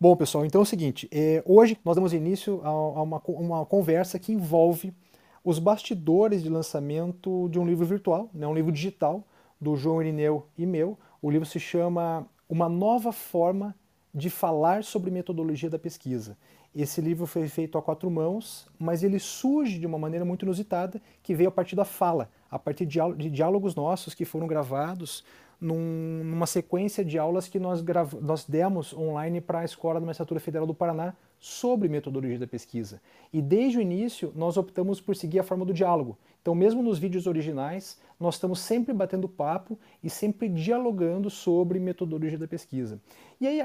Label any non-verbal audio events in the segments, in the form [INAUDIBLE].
Bom, pessoal, então é o seguinte: é, hoje nós damos início a, a uma, uma, conversa que envolve os bastidores de lançamento de um livro virtual, né, um livro digital do João Irineu e meu. O livro se chama Uma Nova Forma de Falar sobre Metodologia da Pesquisa. Esse livro foi feito a quatro mãos, mas ele surge de uma maneira muito inusitada, que veio a partir da fala, a partir de diálogos nossos que foram gravados num, numa sequência de aulas que nós, nós demos online para a Escola da Magistratura Federal do Paraná sobre metodologia da pesquisa. E desde o início nós optamos por seguir a forma do diálogo. Então, mesmo nos vídeos originais, nós estamos sempre batendo papo e sempre dialogando sobre metodologia da pesquisa. E aí,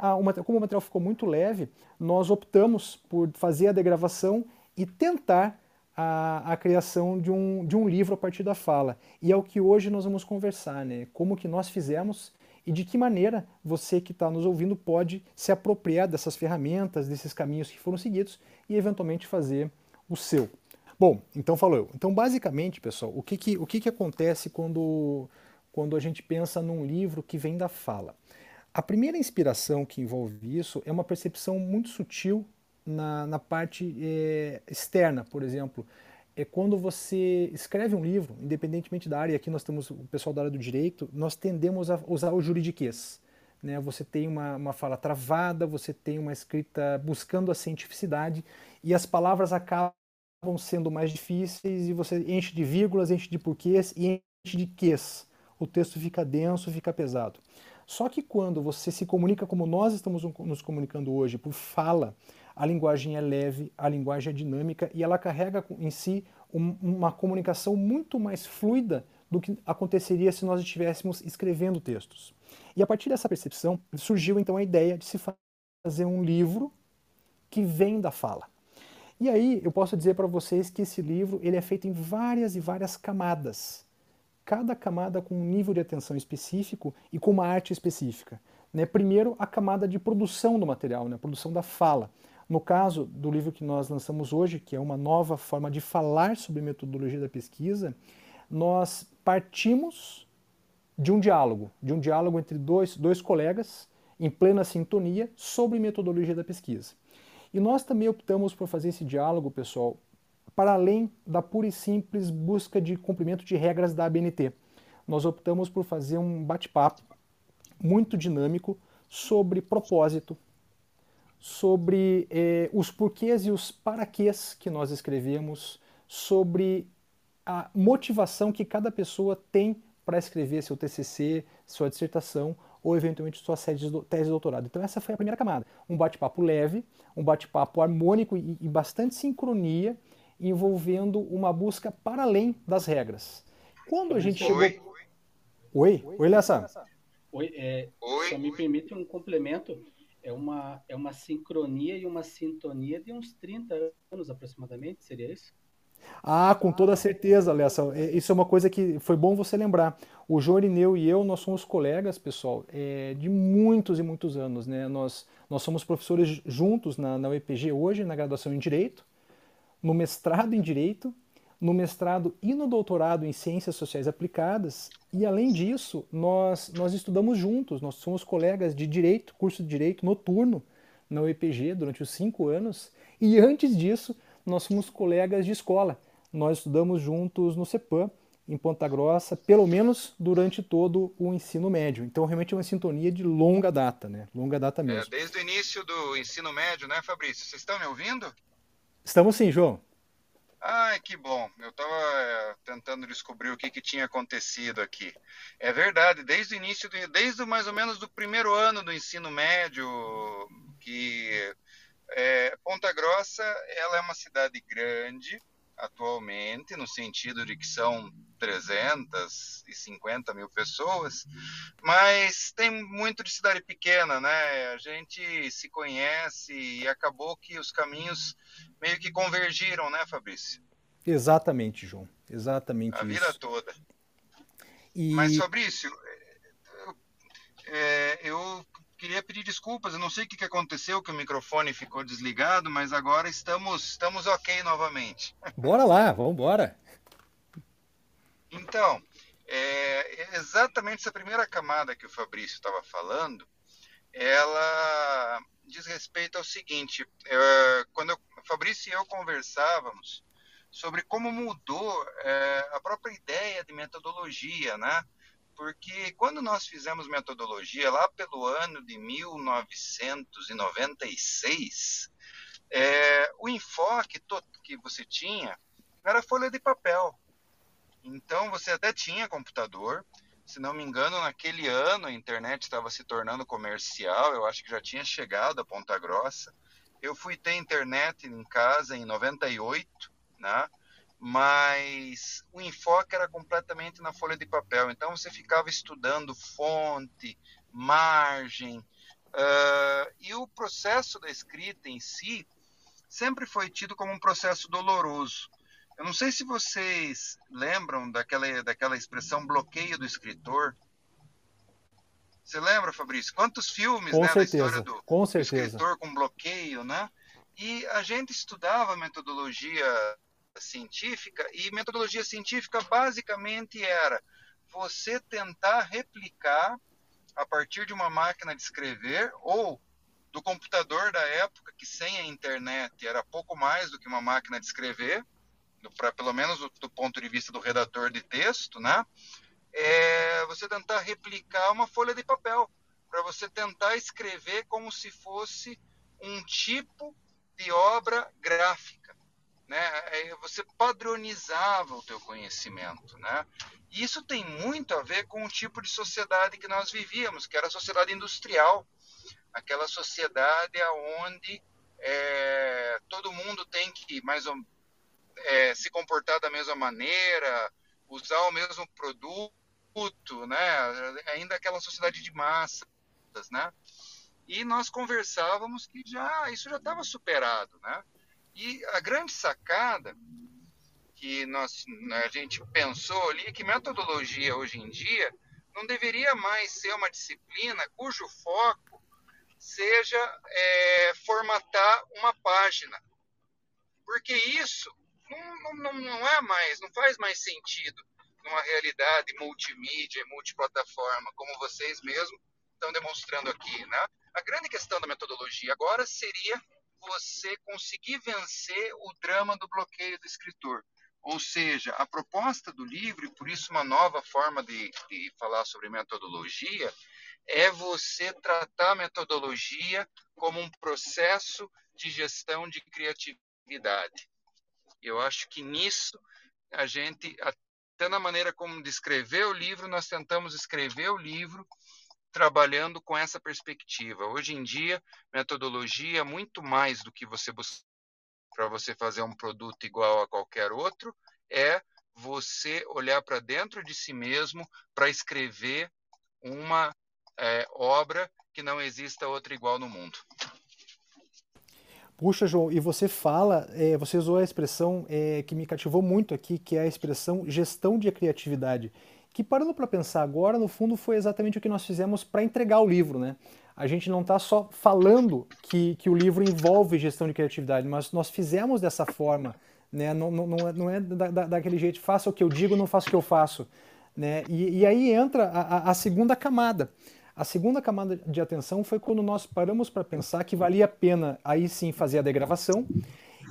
como o material ficou muito leve, nós optamos por fazer a degravação e tentar a, a, criação de um, de um livro a partir da fala. E é o que hoje nós vamos conversar, né? Como que nós fizemos e de que maneira você que está nos ouvindo pode se apropriar dessas ferramentas, desses caminhos que foram seguidos e eventualmente fazer o seu. Bom, então falou eu. Então, basicamente, pessoal, o que, que, o que, que acontece quando, quando a gente pensa num livro que vem da fala? A primeira inspiração que envolve isso é uma percepção muito sutil na, na parte é, externa, por exemplo. É quando você escreve um livro, independentemente da área, aqui nós temos o pessoal da área do direito, nós tendemos a usar o juridiquês. Né? Você tem uma, uma fala travada, você tem uma escrita buscando a cientificidade e as palavras acabam sendo mais difíceis e você enche de vírgulas, enche de porquês e enche de ques. O texto fica denso, fica pesado. Só que quando você se comunica como nós estamos nos comunicando hoje, por fala, a linguagem é leve, a linguagem é dinâmica e ela carrega em si um, uma comunicação muito mais fluida do que aconteceria se nós estivéssemos escrevendo textos. E a partir dessa percepção surgiu então a ideia de se fazer um livro que vem da fala. E aí eu posso dizer para vocês que esse livro ele é feito em várias e várias camadas. Cada camada com um nível de atenção específico e com uma arte específica. Né? Primeiro, a camada de produção do material, né? a produção da fala. No caso do livro que nós lançamos hoje, que é uma nova forma de falar sobre metodologia da pesquisa, nós partimos de um diálogo, de um diálogo entre dois, dois colegas em plena sintonia sobre metodologia da pesquisa. E nós também optamos por fazer esse diálogo, pessoal, para além da pura e simples busca de cumprimento de regras da ABNT. Nós optamos por fazer um bate-papo muito dinâmico sobre propósito, sobre eh, os porquês e os paraquês que nós escrevemos, sobre a motivação que cada pessoa tem para escrever seu TCC, sua dissertação ou eventualmente sua tese de doutorado. Então essa foi a primeira camada, um bate-papo leve, um bate-papo harmônico e, e bastante sincronia, envolvendo uma busca para além das regras. Quando a gente Oi. chegou... Oi? Oi, Lessa. Oi, é, Oi. Só me permite um complemento é uma, é uma sincronia e uma sintonia de uns 30 anos aproximadamente, seria isso? Ah, com toda certeza, Lessa. É, isso é uma coisa que foi bom você lembrar. O João Irineu e eu, nós somos colegas, pessoal, é, de muitos e muitos anos. Né? Nós, nós somos professores juntos na, na UEPG hoje, na graduação em Direito, no mestrado em Direito no mestrado e no doutorado em Ciências Sociais Aplicadas, e além disso, nós, nós estudamos juntos, nós somos colegas de Direito, curso de Direito noturno na UEPG durante os cinco anos, e antes disso, nós somos colegas de escola. Nós estudamos juntos no CEPAM, em Ponta Grossa, pelo menos durante todo o ensino médio. Então, realmente é uma sintonia de longa data, né? Longa data é, mesmo. É, desde o início do ensino médio, né, Fabrício? Vocês estão me ouvindo? Estamos sim, João. Ai, que bom. Eu estava é, tentando descobrir o que, que tinha acontecido aqui. É verdade, desde o início, do, desde mais ou menos do primeiro ano do ensino médio, que é, Ponta Grossa ela é uma cidade grande, atualmente, no sentido de que são 350 mil pessoas, mas tem muito de cidade pequena, né? A gente se conhece e acabou que os caminhos meio que convergiram, né, Fabrício? Exatamente, João. Exatamente A isso. vida toda. E... Mas, Fabrício, é, eu queria pedir desculpas. Eu não sei o que aconteceu, que o microfone ficou desligado, mas agora estamos, estamos ok novamente. [LAUGHS] Bora lá, vamos embora. Então, é, exatamente essa primeira camada que o Fabrício estava falando, ela diz respeito ao seguinte: é, quando eu, Fabrício e eu conversávamos sobre como mudou é, a própria ideia de metodologia, né? Porque quando nós fizemos metodologia lá pelo ano de 1996, é, o enfoque que você tinha era folha de papel. Então você até tinha computador, se não me engano, naquele ano a internet estava se tornando comercial, eu acho que já tinha chegado a Ponta Grossa. Eu fui ter internet em casa em 98, né? Mas o enfoque era completamente na folha de papel. Então você ficava estudando fonte, margem, uh, e o processo da escrita em si sempre foi tido como um processo doloroso. Eu não sei se vocês lembram daquela, daquela expressão bloqueio do escritor. Você lembra, Fabrício? Quantos filmes com né, certeza, da história do, com do escritor com bloqueio, né? E a gente estudava metodologia científica e metodologia científica basicamente era você tentar replicar a partir de uma máquina de escrever ou do computador da época que sem a internet era pouco mais do que uma máquina de escrever para pelo menos do, do, ponto de vista do redator de texto, né? É você tentar replicar uma folha de papel, para você tentar escrever como se fosse um tipo de obra gráfica, né? Você padronizava o teu conhecimento, né? E isso tem muito a ver com o tipo de sociedade que nós vivíamos, que era a sociedade industrial, aquela sociedade aonde é, todo mundo tem que mais ou é, se comportar da mesma maneira, usar o mesmo produto, né? Ainda aquela sociedade de massas, né? E nós conversávamos que já isso já estava superado, né? E a grande sacada que nós né, a gente pensou ali é que metodologia hoje em dia não deveria mais ser uma disciplina cujo foco seja é, formatar uma página, porque isso não, não, não é mais, não faz mais sentido numa realidade multimídia e multiplataforma, como vocês mesmos estão demonstrando aqui, né? A grande questão da metodologia agora seria você conseguir vencer o drama do bloqueio do escritor. Ou seja, a proposta do livro, e por isso uma nova forma de, de falar sobre metodologia, é você tratar a metodologia como um processo de gestão de criatividade. Eu acho que nisso a gente, até na maneira como descrever o livro, nós tentamos escrever o livro trabalhando com essa perspectiva. Hoje em dia, metodologia é muito mais do que você para você fazer um produto igual a qualquer outro, é você olhar para dentro de si mesmo para escrever uma é, obra que não exista outra igual no mundo. Puxa, João, e você fala, é, você usou a expressão é, que me cativou muito aqui, que é a expressão gestão de criatividade. Que parando para pensar agora, no fundo, foi exatamente o que nós fizemos para entregar o livro, né? A gente não está só falando que, que o livro envolve gestão de criatividade, mas nós fizemos dessa forma, né? Não, não, não é, não é da, da, daquele jeito, faça o que eu digo, não faça o que eu faço. Né? E, e aí entra a, a segunda camada. A segunda camada de atenção foi quando nós paramos para pensar que valia a pena aí sim fazer a degravação.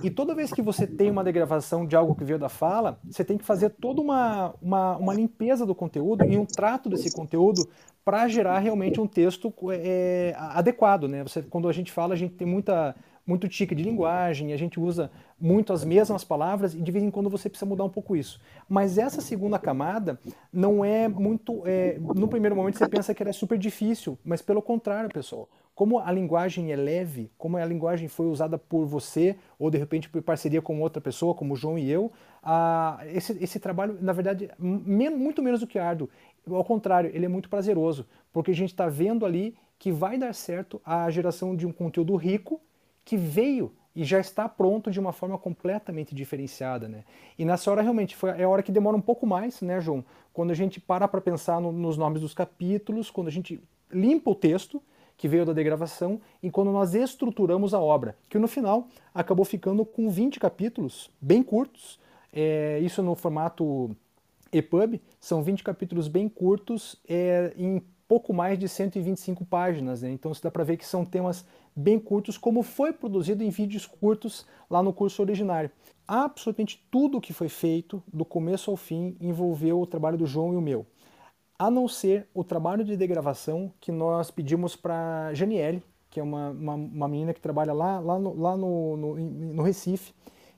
E toda vez que você tem uma degravação de algo que veio da fala, você tem que fazer toda uma, uma, uma limpeza do conteúdo e um trato desse conteúdo para gerar realmente um texto é, adequado. Né? Você, quando a gente fala, a gente tem muita muito tique de linguagem, a gente usa muito as mesmas palavras e de vez em quando você precisa mudar um pouco isso. Mas essa segunda camada não é muito. É, no primeiro momento você pensa que ela é super difícil, mas pelo contrário, pessoal. Como a linguagem é leve, como a linguagem foi usada por você, ou de repente por parceria com outra pessoa, como o João e eu, esse, esse trabalho, na verdade, muito menos do que árduo. Ao contrário, ele é muito prazeroso, porque a gente está vendo ali que vai dar certo a geração de um conteúdo rico que veio e já está pronto de uma forma completamente diferenciada, né? E nessa hora realmente foi é a hora que demora um pouco mais, né, João? Quando a gente para para pensar no, nos nomes dos capítulos, quando a gente limpa o texto que veio da degravação e quando nós estruturamos a obra, que no final acabou ficando com 20 capítulos bem curtos, é, isso no formato EPUB, são 20 capítulos bem curtos é, em pouco mais de 125 páginas, né? então se dá para ver que são temas bem curtos, como foi produzido em vídeos curtos lá no curso originário. Absolutamente tudo que foi feito, do começo ao fim, envolveu o trabalho do João e o meu, a não ser o trabalho de degravação que nós pedimos para Janiele, que é uma, uma, uma, menina que trabalha lá, lá, no, lá no, no, no Recife,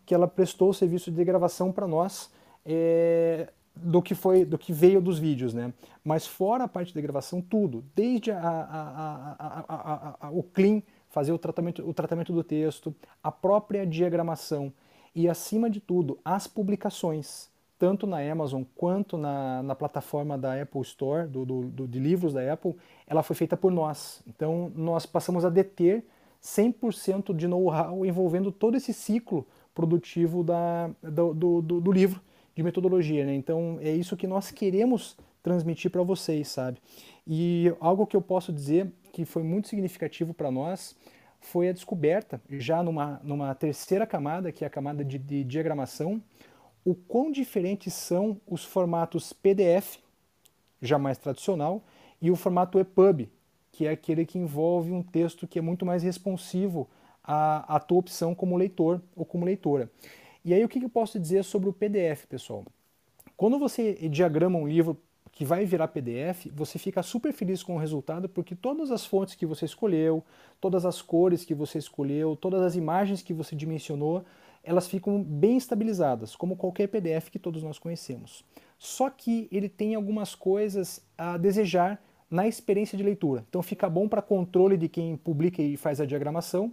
que ela prestou o serviço de gravação para nós é, do que foi do que veio dos vídeos, né? Mas fora a parte de gravação, tudo, desde a, a, a, o clean, fazer o tratamento, o tratamento do texto, a própria diagramação e, acima de tudo, as publicações, tanto na Amazon quanto na, na plataforma da Apple Store, do, do, do, de livros da Apple, ela foi feita por nós. Então, nós passamos a deter 100% de know-how envolvendo todo esse ciclo produtivo da, do, do, livro de metodologia. Né? Então, é isso que nós queremos transmitir para vocês, sabe? E algo que eu posso dizer que foi muito significativo para nós foi a descoberta, já numa, numa terceira camada, que é a camada de, de diagramação, o quão diferentes são os formatos PDF, já mais tradicional, e o formato EPUB, que é aquele que envolve um texto que é muito mais responsivo à, à tua opção como leitor ou como leitora. E aí o que eu posso dizer sobre o PDF, pessoal? Quando você diagrama um livro que vai virar PDF, você fica super feliz com o resultado porque todas as fontes que você escolheu, todas as cores que você escolheu, todas as imagens que você dimensionou, elas ficam bem estabilizadas, como qualquer PDF que todos nós conhecemos. Só que ele tem algumas coisas a desejar na experiência de leitura. Então fica bom para controle de quem publica e faz a diagramação,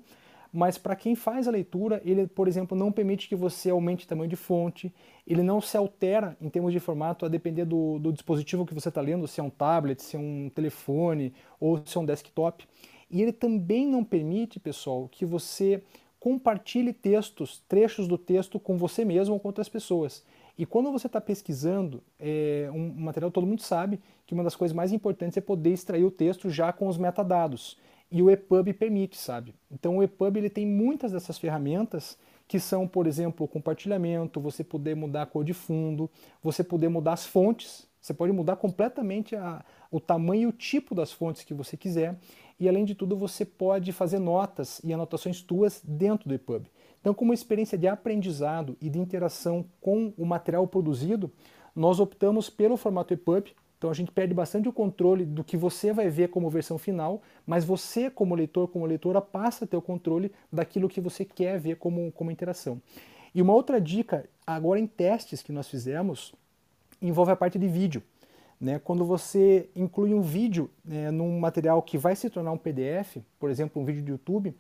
mas para quem faz a leitura, ele, por exemplo, não permite que você aumente o tamanho de fonte, ele não se altera em termos de formato a depender do, do dispositivo que você está lendo, se é um tablet, se é um telefone ou se é um desktop. E ele também não permite, pessoal, que você compartilhe textos, trechos do texto com você mesmo ou com outras pessoas. E quando você está pesquisando é, um material, todo mundo sabe que uma das coisas mais importantes é poder extrair o texto já com os metadados. E o EPUB permite, sabe? Então o EPUB ele tem muitas dessas ferramentas que são, por exemplo, o compartilhamento, você poder mudar a cor de fundo, você poder mudar as fontes, você pode mudar completamente a, o tamanho e o tipo das fontes que você quiser e além de tudo você pode fazer notas e anotações tuas dentro do EPUB. Então, como experiência de aprendizado e de interação com o material produzido, nós optamos pelo formato EPUB. Então a gente perde bastante o controle do que você vai ver como versão final, mas você, como leitor, como leitora, passa a ter o controle daquilo que você quer ver como, como interação. E uma outra dica, agora em testes que nós fizemos, envolve a parte de vídeo. Né? Quando você inclui um vídeo né, num material que vai se tornar um PDF, por exemplo, um vídeo do YouTube,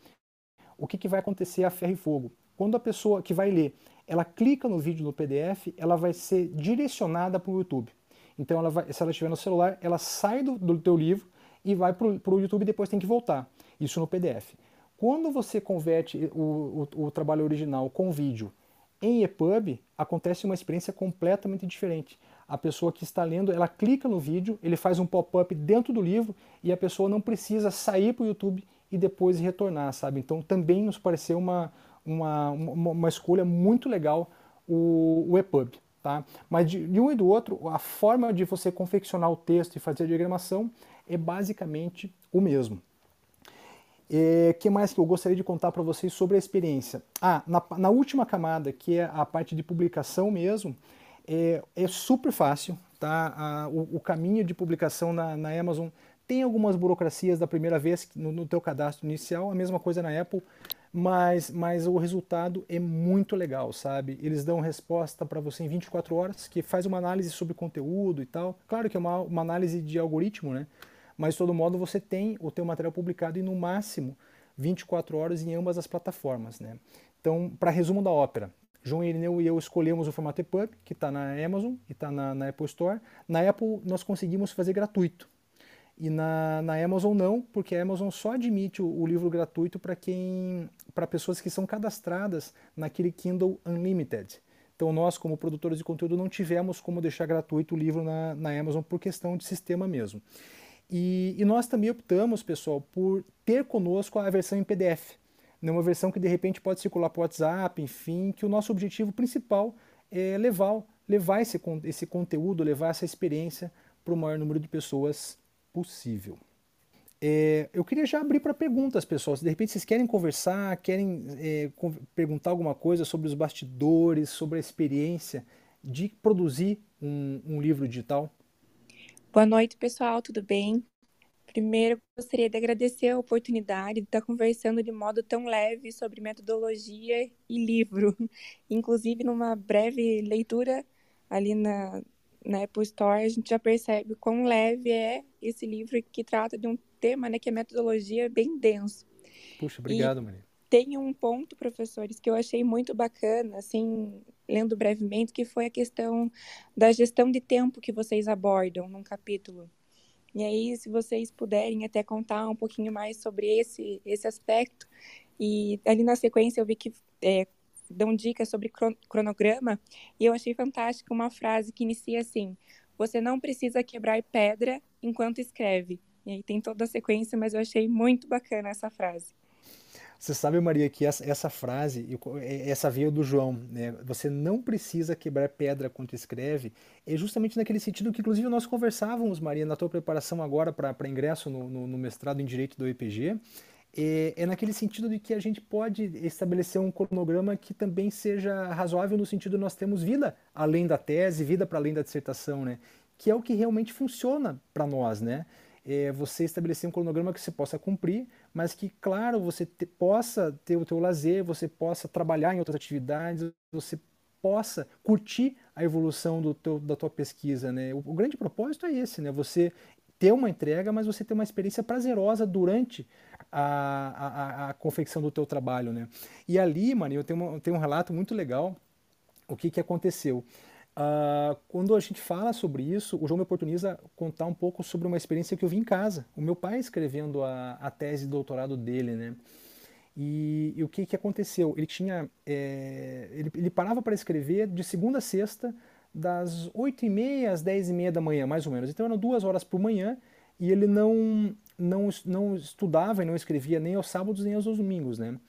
o que, que vai acontecer a ferro e fogo? Quando a pessoa que vai ler, ela clica no vídeo no PDF, ela vai ser direcionada para o YouTube. Então, ela vai, se ela estiver no celular, ela sai do, do teu livro e vai para o YouTube e depois tem que voltar. Isso no PDF. Quando você converte o, o, o trabalho original com vídeo em EPUB, acontece uma experiência completamente diferente a pessoa que está lendo, ela clica no vídeo, ele faz um pop-up dentro do livro e a pessoa não precisa sair para o YouTube e depois retornar, sabe? Então também nos pareceu uma, uma, uma, uma escolha muito legal o, o EPUB. Tá? Mas de, de, um e do outro, a forma de você confeccionar o texto e fazer a diagramação é basicamente o mesmo. O é, que mais que eu gostaria de contar para vocês sobre a experiência? Ah, na, na última camada, que é a parte de publicação mesmo, é, é super fácil, tá? A, o, o, caminho de publicação na, na, Amazon tem algumas burocracias da primeira vez no, no teu cadastro inicial, a mesma coisa na Apple, mas, mas o resultado é muito legal, sabe? Eles dão resposta para você em 24 horas, que faz uma análise sobre conteúdo e tal. Claro que é uma, uma análise de algoritmo, né? Mas de todo modo você tem o teu material publicado em no máximo 24 horas em ambas as plataformas, né? Então, para resumo da ópera, João Irineu e eu escolhemos o formato EPUB, que está na Amazon e está na, na, Apple Store. Na Apple nós conseguimos fazer gratuito. E na, na Amazon não, porque a Amazon só admite o, o livro gratuito para quem para pessoas que são cadastradas naquele Kindle Unlimited. Então nós, como produtores de conteúdo, não tivemos como deixar gratuito o livro na, na Amazon por questão de sistema mesmo. E, e nós também optamos, pessoal, por ter conosco a versão em PDF numa versão que de repente pode circular o WhatsApp, enfim, que o nosso objetivo principal é levar, levar esse, esse conteúdo, levar essa experiência para o maior número de pessoas possível. É, eu queria já abrir para perguntas, pessoal. Se de repente vocês querem conversar, querem é, perguntar alguma coisa sobre os bastidores, sobre a experiência de produzir um, um livro digital. Boa noite, pessoal, tudo bem? Primeiro, gostaria de agradecer a oportunidade de estar conversando de modo tão leve sobre metodologia e livro. [LAUGHS] Inclusive, numa breve leitura ali na, na Apple Store, a gente já percebe quão leve é esse livro que trata de um tema, né, que é metodologia bem denso. Puxa, obrigado, e Maria. Tem um ponto, professores, que eu achei muito bacana, assim, lendo brevemente, que foi a questão da gestão de tempo que vocês abordam num capítulo. E aí, se vocês puderem até contar um pouquinho mais sobre esse, esse aspecto. E ali na sequência eu vi que é, dão dicas sobre cronograma, e eu achei fantástica uma frase que inicia assim: Você não precisa quebrar pedra enquanto escreve. E aí tem toda a sequência, mas eu achei muito bacana essa frase. Você sabe, Maria, que essa, essa frase, essa veio do João, né? Você não precisa quebrar pedra quando escreve, é justamente naquele sentido que, inclusive, nós conversávamos, Maria, na tua preparação agora para ingresso no, no, no, mestrado em Direito do IPG, é, é, naquele sentido de que a gente pode estabelecer um cronograma que também seja razoável no sentido de nós temos vida além da tese, vida para além da dissertação, né? Que é o que realmente funciona para nós, né? é, você estabelecer um cronograma que você possa cumprir, mas que, claro, você te, possa ter o teu lazer, você possa trabalhar em outras atividades, você possa curtir a evolução do teu, da tua pesquisa. Né? O, o grande propósito é esse, né? você ter uma entrega, mas você ter uma experiência prazerosa durante a, a, a confecção do teu trabalho. Né? E ali, Maria, eu tenho, uma, eu tenho um relato muito legal, o que, que aconteceu. Uh, quando a gente fala sobre isso, o João me oportuniza contar um pouco sobre uma experiência que eu vi em casa. O meu pai escrevendo a, a tese de doutorado dele, né? E, e o que, que aconteceu? Ele tinha, é, ele, ele, parava para escrever de segunda a sexta, das 8 e meia às 10 e meia da manhã, mais ou menos. Então eram duas horas por manhã e ele não, não, não estudava e não escrevia nem aos sábados nem aos domingos, né?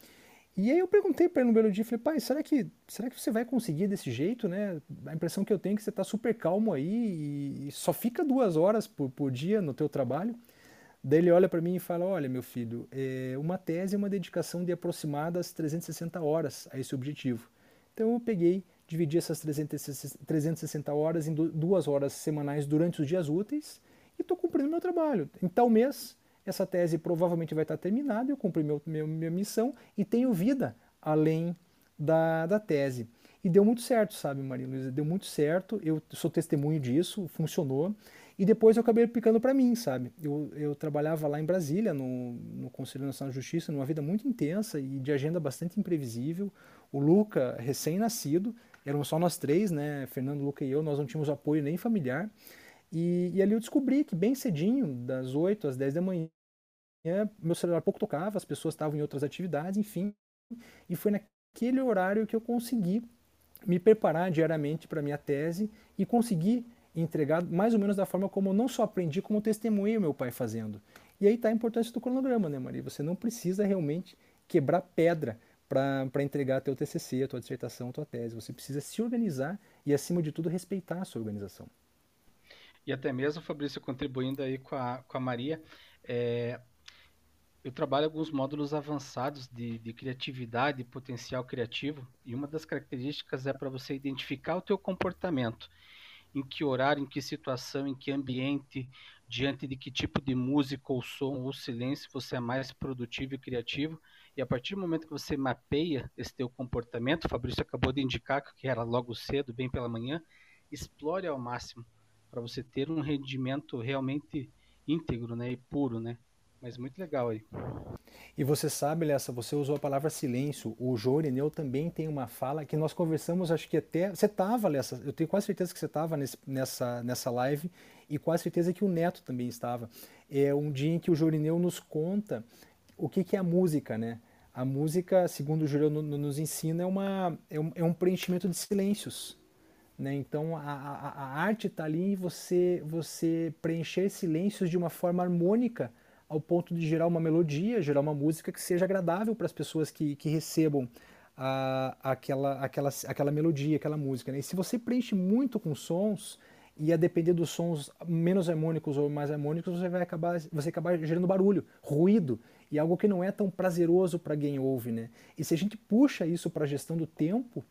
E aí eu perguntei para ele no belo dia, falei, pai, será que, será que você vai conseguir desse jeito, né? A impressão que eu tenho é que você está super calmo aí e só fica duas horas por, por dia no teu trabalho. Daí ele olha para mim e fala, olha, meu filho, é, uma tese é uma dedicação de aproximadas 360 horas a esse objetivo. Então eu peguei, dividi essas 360 horas em duas horas semanais durante os dias úteis e estou cumprindo meu trabalho. Em tal mês essa tese provavelmente vai estar terminada, eu cumpri meu, meu, minha missão e tenho vida além da, da tese. E deu muito certo, sabe, Maria Luísa? Deu muito certo, eu sou testemunho disso, funcionou. E depois eu acabei aplicando para mim, sabe? Eu, eu trabalhava lá em Brasília, no, no Conselho Nacional de Justiça, numa vida muito intensa e de agenda bastante imprevisível. O Luca, recém-nascido, éramos só nós três, né? Fernando, Luca e eu, nós não tínhamos apoio nem familiar. E, e, ali eu descobri que bem cedinho, das 8 às 10 da manhã, meu celular pouco tocava, as pessoas estavam em outras atividades, enfim. E foi naquele horário que eu consegui me preparar diariamente para minha tese e consegui entregar mais ou menos da forma como eu não só aprendi, como testemunhei o meu pai fazendo. E aí está a importância do cronograma, né, Maria? Você não precisa realmente quebrar pedra para entregar teu TCC, a tua dissertação, a tua tese. Você precisa se organizar e, acima de tudo, respeitar a sua organização e até mesmo, Fabrício, contribuindo aí com a, com a Maria, é, eu trabalho alguns módulos avançados de, de criatividade potencial criativo, e uma das características é para você identificar o teu comportamento, em que horário, em que situação, em que ambiente, diante de que tipo de música ou som ou silêncio você é mais produtivo e criativo, e a partir do momento que você mapeia esse teu comportamento, o Fabrício acabou de indicar que era logo cedo, bem pela manhã, explore ao máximo para você ter um rendimento realmente íntegro, né, e puro, né? Mas muito legal aí. E você sabe, Lessa, você usou a palavra silêncio. O Jorineu também tem uma fala que nós conversamos, acho que até. Você estava, Lessa, eu tenho quase certeza que você estava nessa, nessa live e quase certeza que o Neto também estava. É um dia em que o Jorineu nos conta o que, que é a música, né? A música, segundo o Júlio nos ensina, é, uma, é, um, é um preenchimento de silêncios. Né? Então a, a, a arte está ali em você, você preencher silêncios de uma forma harmônica ao ponto de gerar uma melodia, gerar uma música que seja agradável para as pessoas que, que recebam a, aquela, aquela, aquela melodia, aquela música. Né? E se você preenche muito com sons, e a depender dos sons menos harmônicos ou mais harmônicos, você vai acabar, você acabar gerando barulho, ruído, e algo que não é tão prazeroso para quem ouve, né? E se a gente puxa isso para a gestão do tempo,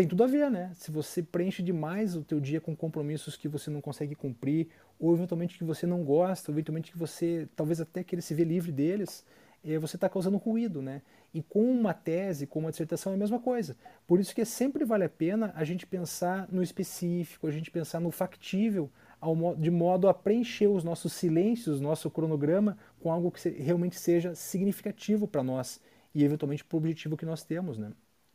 tem tudo a ver, né? Se você preenche demais o teu dia com compromissos que você não consegue cumprir, ou eventualmente que você não gosta, ou eventualmente que você talvez até queira se ver livre deles, é, você está causando ruído, né? E com uma tese, com uma dissertação é a mesma coisa. Por isso que sempre vale a pena a gente pensar no específico, a gente pensar no factível, de modo a preencher os nossos silêncios, nosso cronograma, com algo que realmente seja significativo para nós e eventualmente para o objetivo que nós temos, né?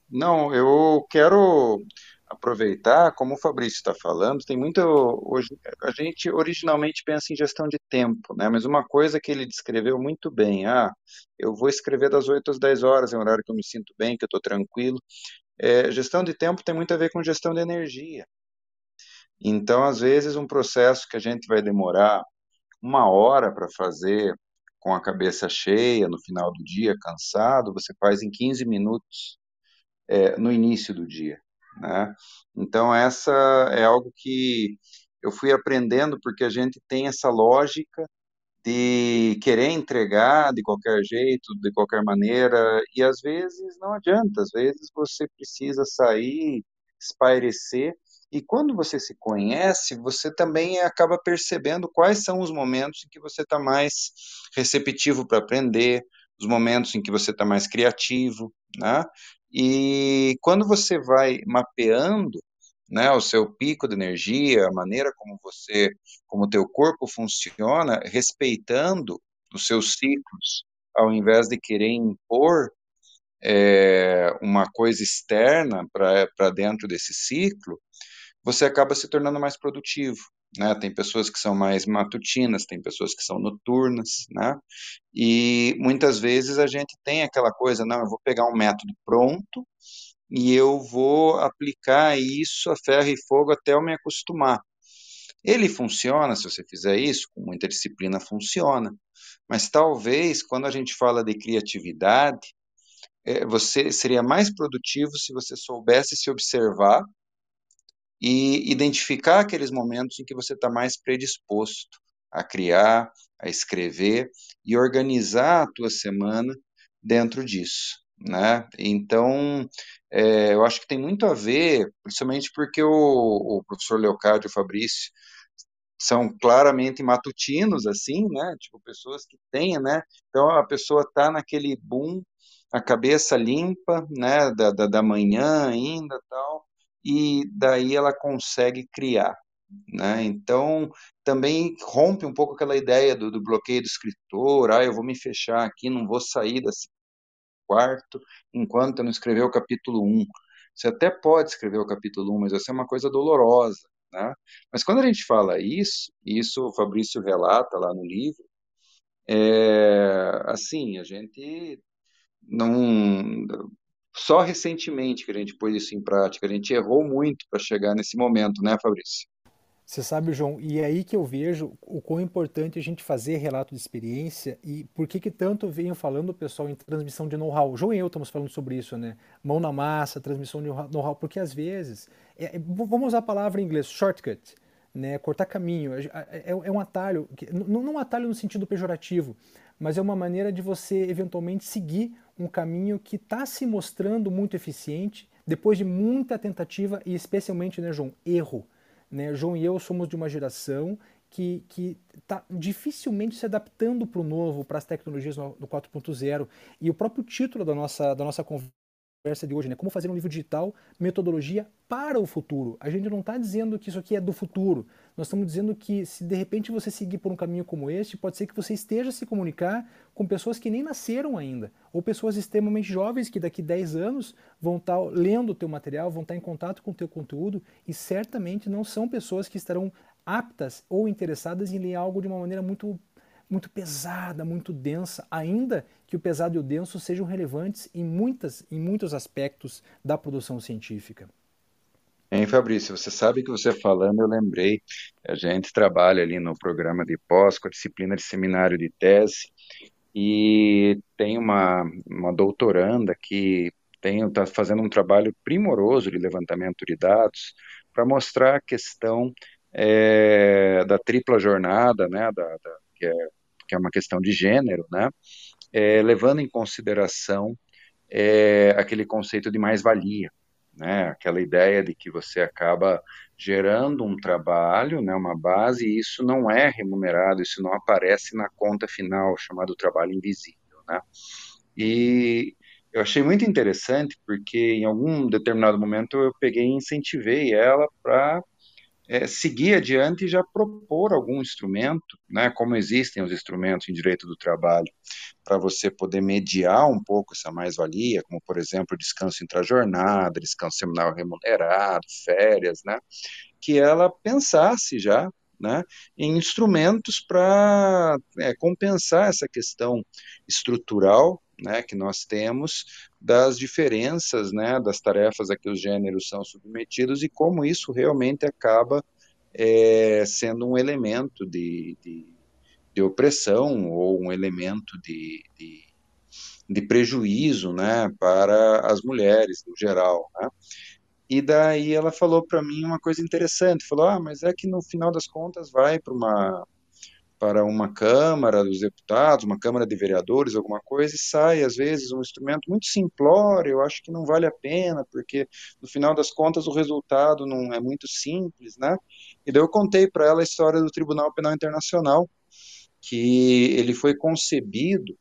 Não, eu quero aproveitar, como o Fabrício está falando, tem muito. Hoje, a gente originalmente pensa em gestão de tempo, né? Mas uma coisa que ele descreveu muito bem, ah, eu vou escrever das 8 às 10 horas, é um horário que eu me sinto bem, que eu estou tranquilo. É, gestão de tempo tem muito a ver com gestão de energia. Então, às vezes, um processo que a gente vai demorar uma hora para fazer com a cabeça cheia, no final do dia, cansado, você faz em 15 minutos é, no início do dia. Né? Então, essa é algo que eu fui aprendendo porque a gente tem essa lógica de querer entregar de qualquer jeito, de qualquer maneira, e às vezes não adianta, às vezes você precisa sair, espairecer, e quando você se conhece, você também acaba percebendo quais são os momentos em que você está mais receptivo para aprender, os momentos em que você está mais criativo, né? E quando você vai mapeando né, o seu pico de energia, a maneira como você, como o teu corpo funciona, respeitando os seus ciclos, ao invés de querer impor é, uma coisa externa para dentro desse ciclo, você acaba se tornando mais produtivo. Né? Tem pessoas que são mais matutinas, tem pessoas que são noturnas, né? E muitas vezes a gente tem aquela coisa, não, eu vou pegar um método pronto e eu vou aplicar isso a ferro e fogo até eu me acostumar. Ele funciona, se você fizer isso, com muita disciplina funciona. Mas talvez, quando a gente fala de criatividade, é, você seria mais produtivo se você soubesse se observar e identificar aqueles momentos em que você está mais predisposto a criar, a escrever e organizar a tua semana dentro disso, né? Então, é, eu acho que tem muito a ver, principalmente porque o, o professor Leocádio e o Fabrício são claramente matutinos, assim, né? Tipo, pessoas que têm, né? Então, a pessoa está naquele boom, a cabeça limpa, né? Da, da, da manhã ainda, tal, e daí ela consegue criar. Né? Então, também rompe um pouco aquela ideia do, do, bloqueio do escritor, ah, eu vou me fechar aqui, não vou sair desse quarto enquanto eu não escrever o capítulo 1. Você até pode escrever o capítulo 1, mas vai ser uma coisa dolorosa. Né? Mas quando a gente fala isso, e isso o Fabrício relata lá no livro, é, assim, a gente não só recentemente que a gente pôs isso em prática. A gente errou muito para chegar nesse momento, né, Fabrício? Você sabe, João, e é aí que eu vejo o quão importante a gente fazer relato de experiência e por que que tanto venho falando, pessoal, em transmissão de know-how. João e eu estamos falando sobre isso, né? Mão na massa, transmissão de know-how, porque às vezes, é, é vamos usar a palavra em inglês, shortcut, né? Cortar caminho, é, é, é um atalho, não, não um atalho no sentido pejorativo, mas é uma maneira de você eventualmente seguir um caminho que está se mostrando muito eficiente depois de muita tentativa e especialmente, né, João, erro. Né? João e eu somos de uma geração que está dificilmente se adaptando para o novo, para as tecnologias no, no 4.0. E o próprio título da nossa, da nossa conversa de hoje, né? Como fazer um livro digital, metodologia para o futuro. A gente não está dizendo que isso aqui é do futuro. Nós estamos dizendo que se de repente você seguir por um caminho como este, pode ser que você esteja se comunicar com pessoas que nem nasceram ainda, ou pessoas extremamente jovens que daqui 10 anos vão estar tá lendo o teu material, vão estar tá em contato com o teu conteúdo e certamente não são pessoas que estarão aptas ou interessadas em ler algo de uma maneira muito muito pesada, muito densa, ainda que o pesado e o denso sejam relevantes em, muitas, em muitos aspectos da produção científica. Hein, Fabrício, você sabe que você falando, eu lembrei, a gente trabalha ali no programa de pós com a disciplina de seminário de tese, e tem uma, uma doutoranda que está fazendo um trabalho primoroso de levantamento de dados para mostrar a questão é, da tripla jornada, né, da, da, que, é, que é uma questão de gênero, né, é, levando em consideração é, aquele conceito de mais-valia, né, aquela ideia de que você acaba gerando um trabalho, né, uma base, e isso não é remunerado, isso não aparece na conta final, chamado trabalho invisível, né, e eu achei muito interessante porque em algum determinado momento eu peguei e incentivei ela para é, seguir adiante e já propor algum instrumento, né, como existem os instrumentos em direito do trabalho, para você poder mediar um pouco essa mais-valia, como, por exemplo, descanso intra-jornada, descanso semanal remunerado, férias, né, que ela pensasse já né, em instrumentos para é, compensar essa questão estrutural né, que nós temos das diferenças né, das tarefas a que os gêneros são submetidos e como isso realmente acaba é, sendo um elemento de, de, de, opressão ou um elemento de, de, de prejuízo né, para as mulheres no geral. Né? E daí ela falou para mim uma coisa interessante, falou, ah, mas é que no final das contas vai para uma para uma Câmara dos Deputados, uma Câmara de Vereadores, alguma coisa, e sai, às vezes, um instrumento muito simplório, eu acho que não vale a pena, porque, no final das contas, o resultado não é muito simples, né? E daí eu contei para ela a história do Tribunal Penal Internacional, que ele foi concebido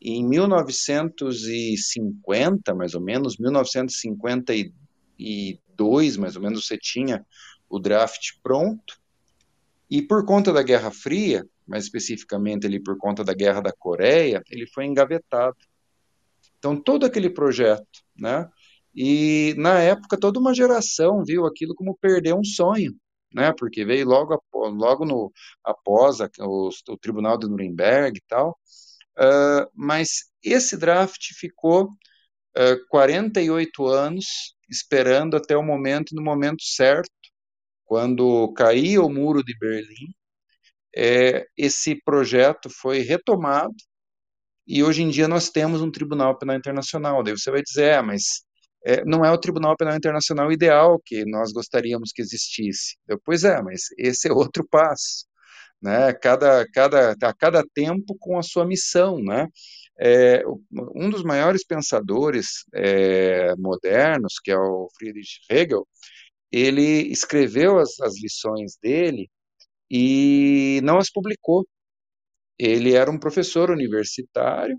em 1950, mais ou menos, 1952, mais ou menos, você tinha o draft pronto, e por conta da Guerra Fria, mais especificamente ali por conta da Guerra da Coreia, ele foi engavetado. Então todo aquele projeto, né? E na época toda uma geração viu aquilo como perder um sonho, né? Porque veio logo logo no após a, o, o, Tribunal de Nuremberg e tal. Uh, mas esse draft ficou uh, 48 anos esperando até o momento, no momento certo, quando caía o muro de Berlim, é, esse projeto foi retomado e hoje em dia nós temos um Tribunal Penal Internacional. Daí você vai dizer, é, mas é, não é o Tribunal Penal Internacional ideal que nós gostaríamos que existisse. Eu, pois é, mas esse é outro passo. Né? Cada, cada, a cada tempo com a sua missão. Né? É, um dos maiores pensadores é, modernos, que é o Friedrich Hegel, ele escreveu as, as lições dele e não as publicou. Ele era um professor universitário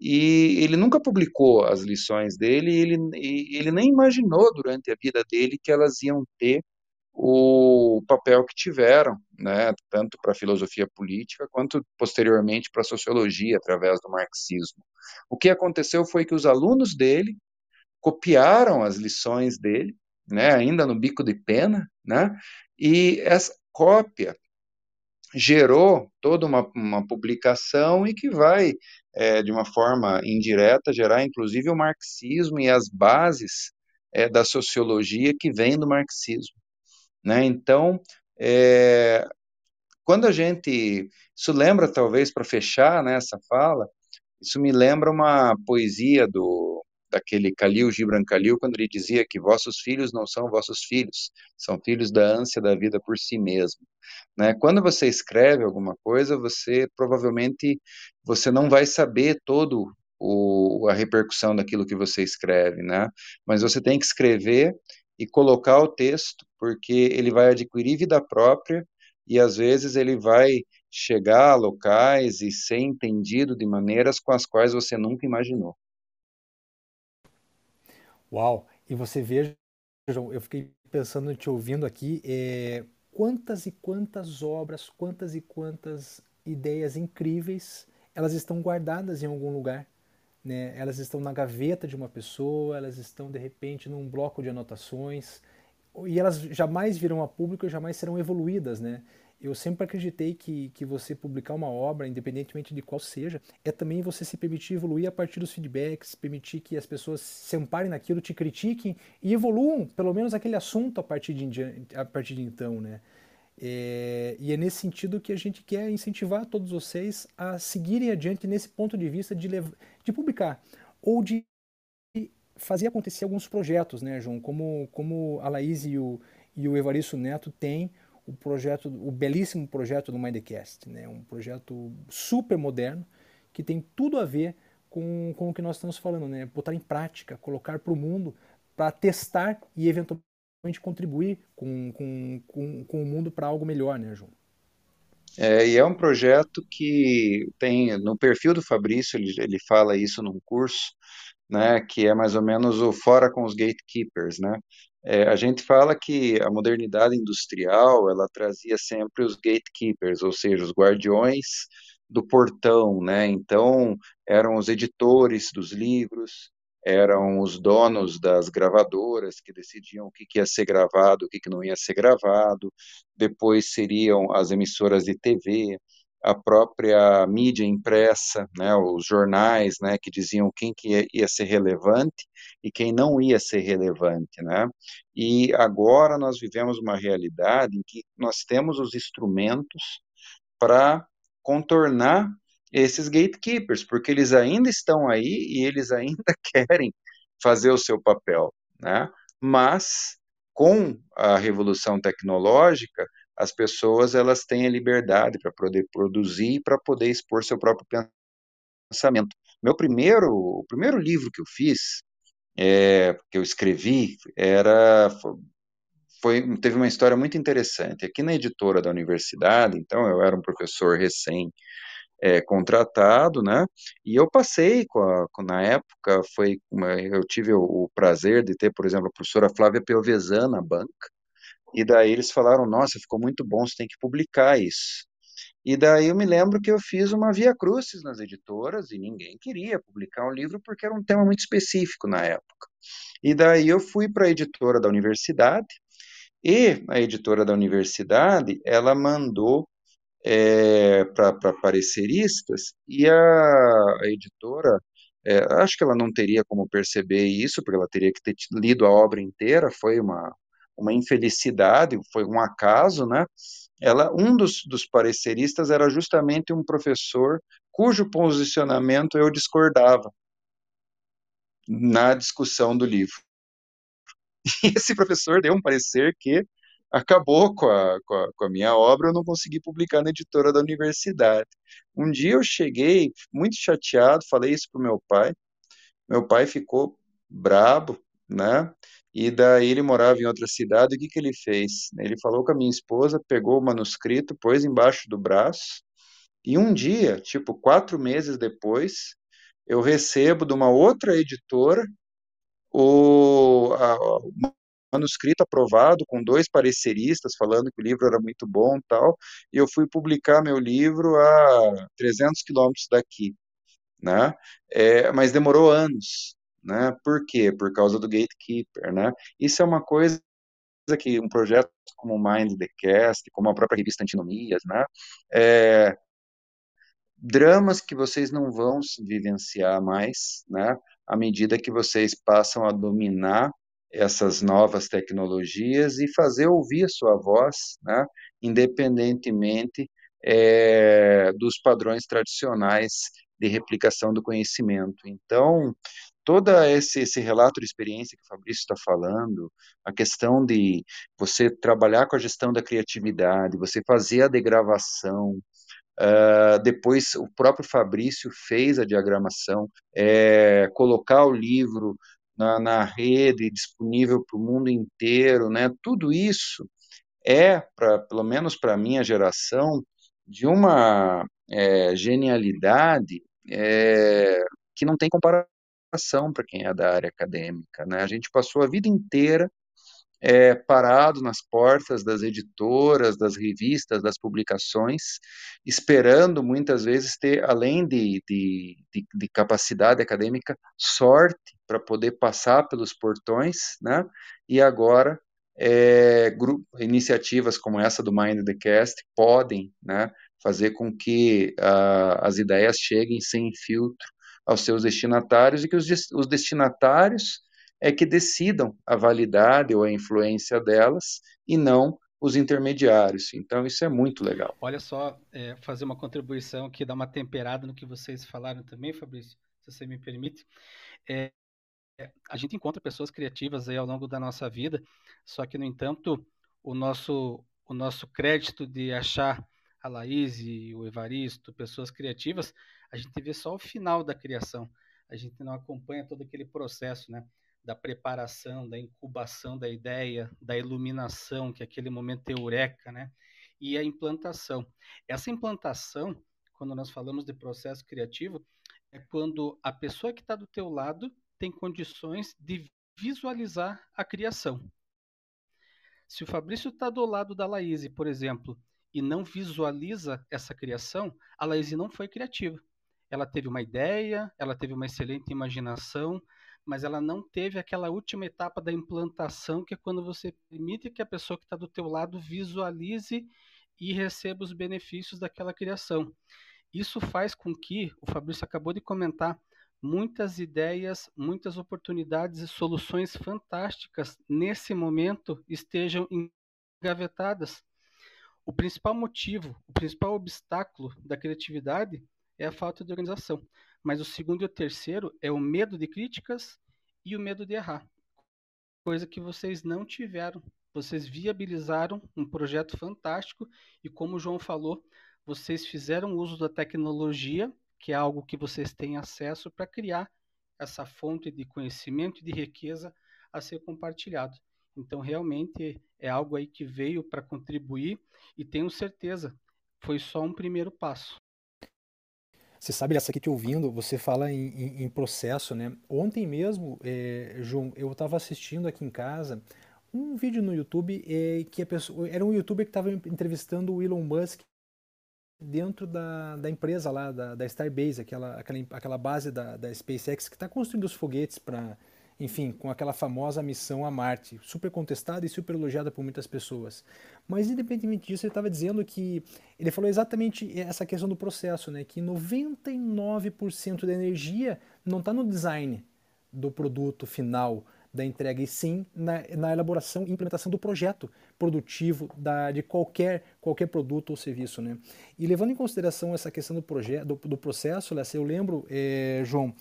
e ele nunca publicou as lições dele e ele, e ele nem imaginou durante a vida dele que elas iam ter o papel que tiveram, né, tanto para a filosofia política quanto posteriormente para a sociologia através do marxismo. O que aconteceu foi que os alunos dele copiaram as lições dele, né, ainda no bico de pena, né, e essa cópia gerou toda uma, uma publicação e que vai, é, de uma forma indireta, gerar inclusive o marxismo e as bases é, da sociologia que vem do marxismo. Né? Então, é, quando a gente. Isso lembra, talvez, para fechar né, essa fala, isso me lembra uma poesia do daquele Khalil Gibran Khalil, quando ele dizia que vossos filhos não são vossos filhos, são filhos da ânsia da vida por si mesmo. Né? Quando você escreve alguma coisa, você provavelmente você não vai saber todo o, a repercussão daquilo que você escreve, né? Mas você tem que escrever e colocar o texto, porque ele vai adquirir vida própria e às vezes ele vai chegar a locais e ser entendido de maneiras com as quais você nunca imaginou. Uau! E você veja, eu fiquei pensando, te ouvindo aqui, é, quantas e quantas obras, quantas e quantas ideias incríveis elas estão guardadas em algum lugar. Né? Elas estão na gaveta de uma pessoa, elas estão de repente num bloco de anotações e elas jamais virão a público e jamais serão evoluídas, né? Eu sempre acreditei que, que você publicar uma obra, independentemente de qual seja, é também você se permitir evoluir a partir dos feedbacks, permitir que as pessoas se amparem naquilo, te critiquem e evoluam, pelo menos aquele assunto a partir de, a partir de então, né? É, e é nesse sentido que a gente quer incentivar todos vocês a seguirem adiante nesse ponto de vista de, de publicar ou de fazer acontecer alguns projetos, né, João? Como, como a Laís e o, e o Evaristo Neto têm o projeto, o belíssimo projeto do Mindcast, né? Um projeto super moderno que tem tudo a ver com, com o que nós estamos falando, né? Botar em prática, colocar para o mundo para testar e eventualmente contribuir com, com, com, com o mundo para algo melhor, né, João? É, e é um projeto que tem, no perfil do Fabrício, ele, ele fala isso num curso, né, que é mais ou menos o fora com os gatekeepers, né, é, a gente fala que a modernidade industrial, ela trazia sempre os gatekeepers, ou seja, os guardiões do portão, né, então eram os editores dos livros, eram os donos das gravadoras que decidiam o que, que ia ser gravado, o que, que não ia ser gravado, depois seriam as emissoras de TV, a própria mídia impressa, né, os jornais, né, que diziam quem que ia, ser relevante e quem não ia ser relevante, né? E agora nós vivemos uma realidade em que nós temos os instrumentos para contornar esses gatekeepers, porque eles ainda estão aí e eles ainda [LAUGHS] querem fazer o seu papel, né? Mas com a revolução tecnológica, as pessoas elas têm a liberdade para poder produzir e para poder expor seu próprio pensamento. Meu primeiro, o primeiro livro que eu fiz, é, que eu escrevi, era foi, teve uma história muito interessante. Aqui na editora da universidade, então eu era um professor recém é, contratado, né? E eu passei com, a, com na época foi uma, eu tive o, o, prazer de ter, por exemplo, a professora Flávia Pelvezan na banca. E daí eles falaram: "Nossa, ficou muito bom, você tem que publicar isso". E daí eu me lembro que eu fiz uma via crucis nas editoras e ninguém queria publicar um livro porque era um tema muito específico na época. E daí eu fui para a editora da universidade e a editora da universidade ela mandou é, para pareceristas, e a, a editora, é, acho que ela não teria como perceber isso, porque ela teria que ter lido a obra inteira, foi uma, uma infelicidade, foi um acaso, né? Ela, um dos, dos pareceristas era justamente um professor cujo posicionamento eu discordava na discussão do livro. E [LAUGHS] esse professor deu um parecer que acabou com a, com a, com a minha obra, eu não consegui publicar na editora da universidade. Um dia eu cheguei muito chateado, falei isso para o meu pai, meu pai ficou brabo, né? E daí ele morava em outra cidade, o que, que ele fez? Ele falou com a minha esposa, pegou o manuscrito, pôs embaixo do braço, e um dia, tipo quatro meses depois, eu recebo de uma outra editora o, a, manuscrito aprovado com dois pareceristas falando que o livro era muito bom tal, e eu fui publicar meu livro a 300 quilômetros daqui, né? É, mas demorou anos, né? Por quê? Por causa do gatekeeper, né? Isso é uma coisa que um projeto como o Mind the Cast, como a própria revista Antinomias, né? É, dramas que vocês não vão vivenciar mais, né? À medida que vocês passam a dominar essas novas tecnologias e fazer ouvir a sua voz, né, independentemente é, dos padrões tradicionais de replicação do conhecimento. Então, todo esse, esse relato de experiência que o Fabrício está falando, a questão de você trabalhar com a gestão da criatividade, você fazer a degravação, Uh, depois o próprio Fabrício fez a diagramação, é, colocar o livro na, na rede, disponível para o mundo inteiro, né? Tudo isso é, pra, pelo menos para a minha geração, de uma é, genialidade é, que não tem comparação para quem é da área acadêmica. Né? A gente passou a vida inteira é, parado nas portas das editoras, das revistas, das publicações, esperando muitas vezes ter, além de, de, de, de capacidade acadêmica, sorte para poder passar pelos portões, né? E agora é, grupo, iniciativas como essa do Mind the Cast podem, né, fazer com que uh, as ideias cheguem sem filtro aos seus destinatários e que os, os destinatários é que decidam a validade ou a influência delas e não os intermediários. Então, isso é muito legal. Olha só, é, fazer uma contribuição que dá uma temperada no que vocês falaram também, Fabrício, se você me permite. É, a gente encontra pessoas criativas aí ao longo da nossa vida, só que, no entanto, o nosso, o nosso crédito de achar a Laís e o Evaristo, pessoas criativas, a gente vê só o final da criação. A gente não acompanha todo aquele processo, né? Da preparação, da incubação da ideia, da iluminação, que é aquele momento eureka, né? E a implantação. Essa implantação, quando nós falamos de processo criativo, é quando a pessoa que está do teu lado tem condições de visualizar a criação. Se o Fabrício está do lado da Laís, por exemplo, e não visualiza essa criação, a Laís não foi criativa. Ela teve uma ideia, ela teve uma excelente imaginação, mas ela não teve aquela última etapa da implantação, que é quando você permite que a pessoa que está do teu lado visualize e receba os benefícios daquela criação. Isso faz com que, o Fabrício acabou de comentar, muitas ideias, muitas oportunidades e soluções fantásticas nesse momento estejam engavetadas. O principal motivo, o principal obstáculo da criatividade é a falta de organização. Mas o segundo e o terceiro é o medo de críticas e o medo de errar. Coisa que vocês não tiveram. Vocês viabilizaram um projeto fantástico e, como o João falou, vocês fizeram uso da tecnologia que é algo que vocês têm acesso para criar essa fonte de conhecimento e de riqueza a ser compartilhado. Então, realmente é algo aí que veio para contribuir e tenho certeza, foi só um primeiro passo. Você sabe, essa aqui te ouvindo, você fala em, em, em processo, né? Ontem mesmo, é, João, eu estava assistindo aqui em casa um vídeo no YouTube é, que a pessoa, era um youtuber que estava entrevistando o Elon Musk dentro da, da empresa lá, da, da Starbase, aquela, aquela, aquela base da, da SpaceX que está construindo os foguetes para, enfim, com aquela famosa missão a Marte, super contestada e super elogiada por muitas pessoas. Mas, independentemente disso, ele estava dizendo que, ele falou exatamente essa questão do processo, né, que 99% da energia não está no design do produto final, da entrega, e sim na, na elaboração e implementação do projeto produtivo da, de qualquer, qualquer produto ou serviço. Né? E levando em consideração essa questão do, projeto, do, do processo, eu lembro, é, João,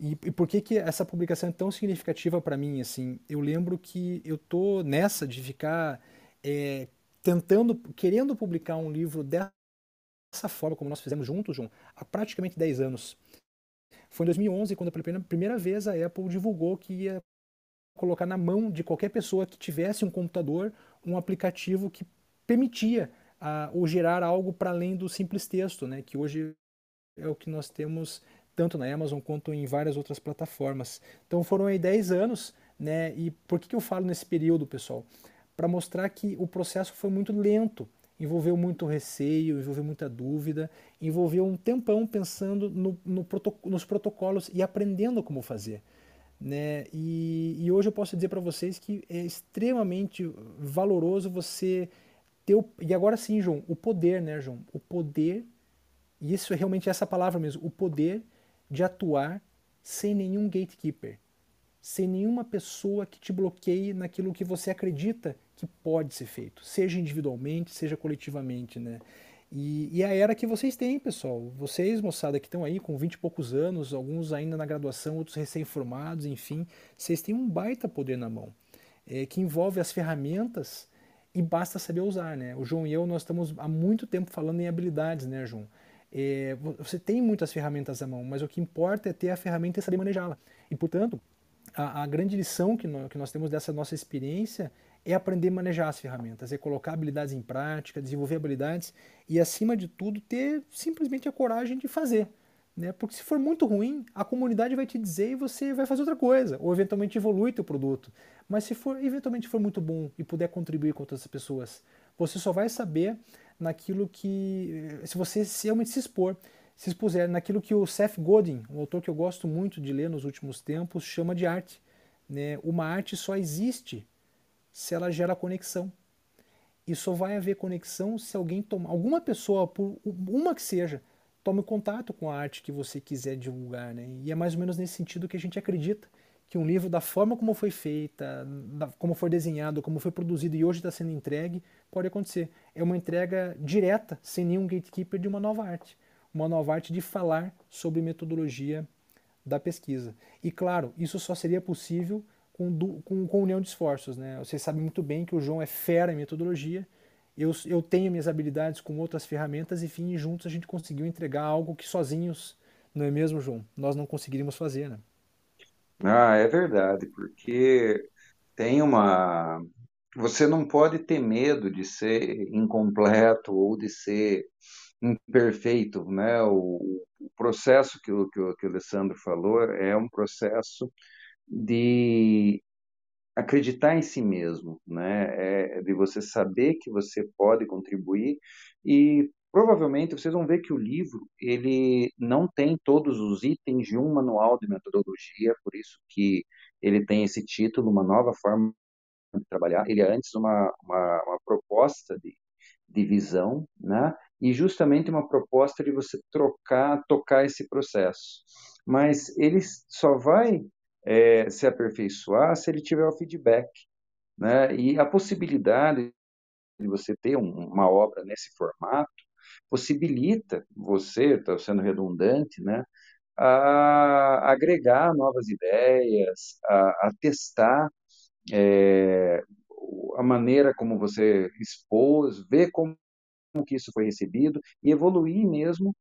e, e, por que, que essa publicação é tão significativa para mim? Assim, eu lembro que eu tô nessa de ficar é, tentando, querendo publicar um livro dessa forma, como nós fizemos juntos, João, há praticamente 10 anos. Foi em 2011 quando pela primeira vez a Apple divulgou que ia colocar na mão de qualquer pessoa que tivesse um computador um aplicativo que permitia a, ou gerar algo para além do simples texto, né? que hoje é o que nós temos tanto na Amazon quanto em várias outras plataformas. Então foram aí 10 anos, né? E por que, eu falo nesse período, pessoal? Para mostrar que o processo foi muito lento, envolveu muito receio, envolveu muita dúvida, envolveu um tempão pensando no, no nos protocolos e aprendendo como fazer. Né? E, e hoje eu posso dizer para vocês que é extremamente valoroso você ter o, e agora sim, João, o poder, né, João? O poder, e isso é realmente essa palavra mesmo, o poder de atuar sem nenhum gatekeeper, sem nenhuma pessoa que te bloqueie naquilo que você acredita que pode ser feito, seja individualmente, seja coletivamente, né? E, e, a era que vocês têm, pessoal. Vocês, moçada, que estão aí com 20 e poucos anos, alguns ainda na graduação, outros recém-formados, enfim, vocês têm um baita poder na mão, é, que envolve as ferramentas e basta saber usar, né? O João e eu, nós estamos há muito tempo falando em habilidades, né, João? É, você tem muitas ferramentas à mão, mas o que importa é ter a ferramenta e saber manejá-la. E, portanto, a, a grande lição que nós, que nós temos dessa nossa experiência é aprender a manejar as ferramentas, é colocar habilidades em prática, desenvolver habilidades e, acima de tudo, ter simplesmente a coragem de fazer. Né? Porque se for muito ruim, a comunidade vai te dizer e você vai fazer outra coisa, ou eventualmente evolui teu produto. Mas se for eventualmente for muito bom e puder contribuir com outras pessoas, você só vai saber naquilo que. se você realmente se expor. Se expuser naquilo que o Seth Godin, um autor que eu gosto muito de ler nos últimos tempos, chama de arte. Né? Uma arte só existe se ela gera conexão. E só vai haver conexão se alguém tomar, alguma pessoa, por uma que seja, tome contato com a arte que você quiser divulgar. Né? E é mais ou menos nesse sentido que a gente acredita que um livro, da forma como foi feita, da, como foi desenhado, como foi produzido e hoje está sendo entregue, pode acontecer. É uma entrega direta, sem nenhum gatekeeper, de uma nova arte. Uma nova arte de falar sobre metodologia da pesquisa. E claro, isso só seria possível com, com, com união de esforços. Né? Vocês sabem muito bem que o João é fera em metodologia, eu, eu tenho minhas habilidades com outras ferramentas, enfim, e juntos a gente conseguiu entregar algo que sozinhos, não é mesmo, João? Nós não conseguiríamos fazer, né? Ah, é verdade, porque tem uma. Você não pode ter medo de ser incompleto ou de ser imperfeito, né? O, o processo que o, que o, que o Alessandro falou é um processo de acreditar em si mesmo, né? É de você saber que você pode contribuir e provavelmente vocês vão ver que o livro ele não tem todos os itens de um manual de metodologia, por isso que ele tem esse título, uma nova forma de trabalhar. Ele é antes uma, uma, uma proposta de, de visão, né? E justamente uma proposta de você trocar, tocar esse processo. Mas ele só vai é, se aperfeiçoar se ele tiver o feedback. Né? E a possibilidade de você ter um, uma obra nesse formato possibilita você, estou sendo redundante, né, a agregar novas ideias, a, a testar é, a maneira como você expôs, ver como que isso foi recebido e evoluir mesmo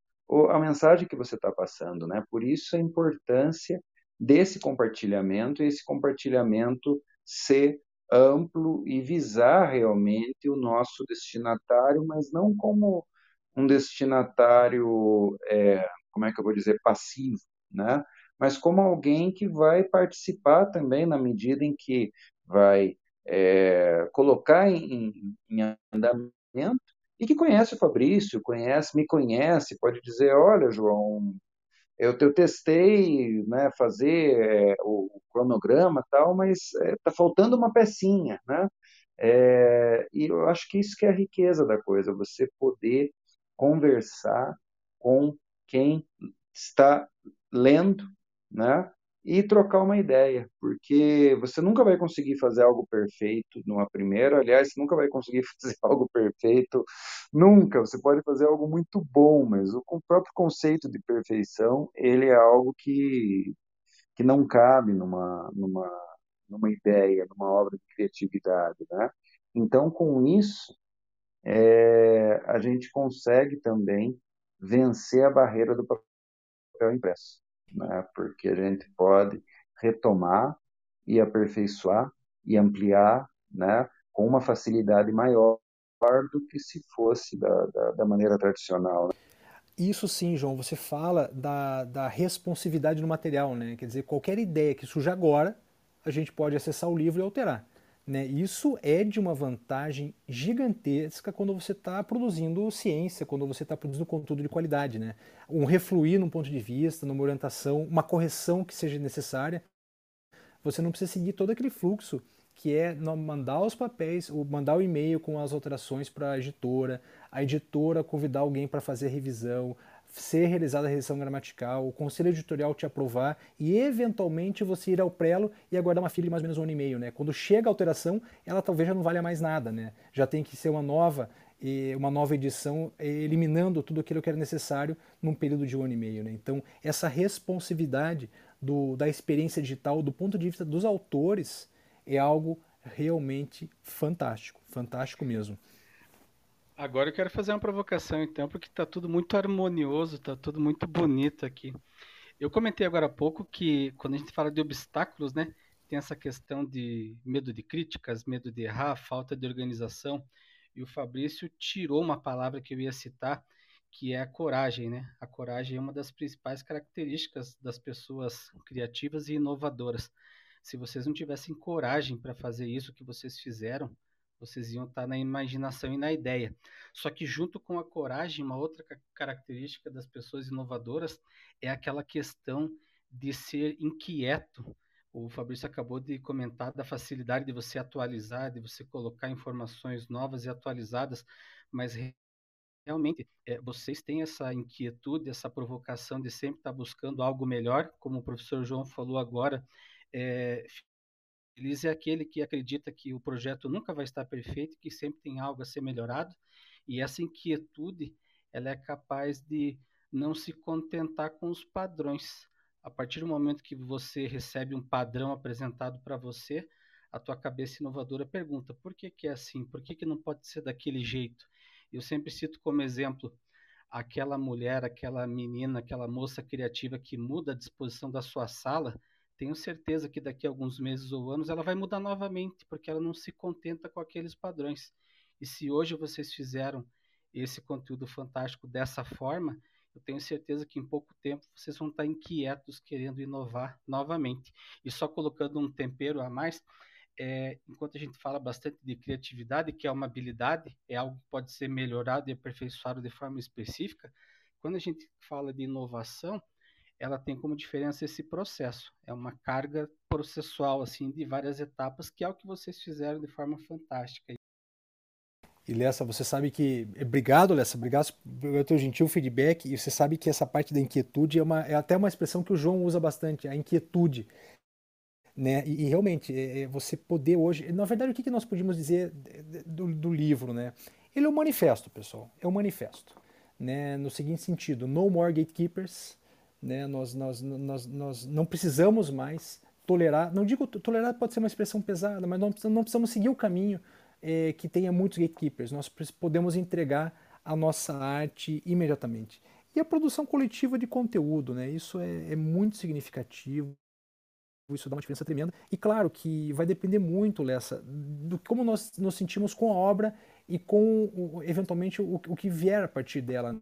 a mensagem que você está passando, né? Por isso a importância desse compartilhamento, e esse compartilhamento ser amplo e visar realmente o nosso destinatário, mas não como um destinatário, é, como é que eu vou dizer, passivo, né? Mas como alguém que vai participar também na medida em que vai é, colocar em, em andamento e que conhece o Fabrício, conhece, me conhece, pode dizer, olha, João, eu, eu testei né, fazer é, o cronograma tal, mas está é, tá faltando uma pecinha, né? É, e eu acho que isso que é a riqueza da coisa, você poder conversar com quem está lendo, né? E trocar uma ideia, porque você nunca vai conseguir fazer algo perfeito numa primeira, aliás, você nunca vai conseguir [LAUGHS] fazer algo perfeito nunca. Você pode fazer algo muito bom, mas o próprio conceito de perfeição, ele é algo que, que não cabe numa, numa, numa ideia, numa obra de criatividade, né? Então, com isso, é, a gente consegue também vencer a barreira do papel impresso, né? porque a gente pode retomar e aperfeiçoar e ampliar né? com uma facilidade maior do que se fosse da, da, da maneira tradicional. Né? Isso sim, João, você fala da, da responsividade no material, né? Quer dizer, qualquer ideia que surja agora, a gente pode acessar o livro e alterar. Né? Isso é de uma vantagem gigantesca quando você está produzindo ciência, quando você está produzindo conteúdo de qualidade. Né? Um refluir num ponto de vista, numa orientação, uma correção que seja necessária. Você não precisa seguir todo aquele fluxo que é mandar os papéis, mandar o e-mail com as alterações para a editora, a editora convidar alguém para fazer revisão, ser realizada a revisão gramatical, o conselho editorial te aprovar e eventualmente você ir ao prelo e aguardar uma fila de mais ou menos um ano e meio, né? Quando chega a alteração, ela talvez já não valha mais nada, né? Já tem que ser uma nova uma nova edição eliminando tudo aquilo que era necessário num período de um ano e meio, né? Então essa responsividade do, da experiência digital do ponto de vista dos autores é algo realmente fantástico, fantástico mesmo. Agora eu quero fazer uma provocação então, porque está tudo muito harmonioso, está tudo muito bonito aqui. Eu comentei agora há pouco que quando a gente fala de obstáculos, né, tem essa questão de medo de críticas, medo de errar, falta de organização. E o Fabrício tirou uma palavra que eu ia citar, que é a coragem, né? A coragem é uma das principais características das pessoas criativas e inovadoras. Se vocês não tivessem coragem para fazer isso que vocês fizeram, vocês iam estar tá na imaginação e na ideia. Só que junto com a coragem, uma outra característica das pessoas inovadoras é aquela questão de ser inquieto. O Fabrício acabou de comentar da facilidade de você atualizar, de você colocar informações novas e atualizadas, mas realmente é, vocês têm essa inquietude, essa provocação de sempre estar buscando algo melhor, como o professor João falou agora. É, Feliz é aquele que acredita que o projeto nunca vai estar perfeito, que sempre tem algo a ser melhorado, e essa inquietude ela é capaz de não se contentar com os padrões. A partir do momento que você recebe um padrão apresentado para você, a tua cabeça inovadora pergunta: por que, que é assim? Por que, que não pode ser daquele jeito? Eu sempre cito como exemplo aquela mulher, aquela menina, aquela moça criativa que muda a disposição da sua sala. Tenho certeza que daqui a alguns meses ou anos ela vai mudar novamente, porque ela não se contenta com aqueles padrões. E se hoje vocês fizeram esse conteúdo fantástico dessa forma, eu tenho certeza que em pouco tempo vocês vão estar inquietos querendo inovar novamente. E só colocando um tempero a mais, é, enquanto a gente fala bastante de criatividade, que é uma habilidade, é algo que pode ser melhorado e aperfeiçoado de forma específica, quando a gente fala de inovação, ela tem como diferença esse processo. É uma carga processual assim de várias etapas, que é o que vocês fizeram de forma fantástica. E Lessa, você sabe que. Obrigado, Lessa, obrigado pelo teu gentil feedback. E você sabe que essa parte da inquietude é, uma, é até uma expressão que o João usa bastante, a inquietude. Né? E, e realmente, é, é você poder hoje. Na verdade, o que, que nós podíamos dizer do, do livro? Né? Ele é um manifesto, pessoal. É um manifesto. Né? No seguinte sentido: no more gatekeepers. Né? Nós, nós, nós, nós não precisamos mais tolerar. Não digo tolerar, pode ser uma expressão pesada, mas não, não precisamos seguir o caminho é, que tenha muitos gatekeepers. Nós podemos entregar a nossa arte imediatamente. E a produção coletiva de conteúdo, né? isso é, é muito significativo isso dá uma diferença tremenda. E claro que vai depender muito, Lessa, do como nós nos sentimos com a obra e com, eventualmente, o, o que vier a partir dela.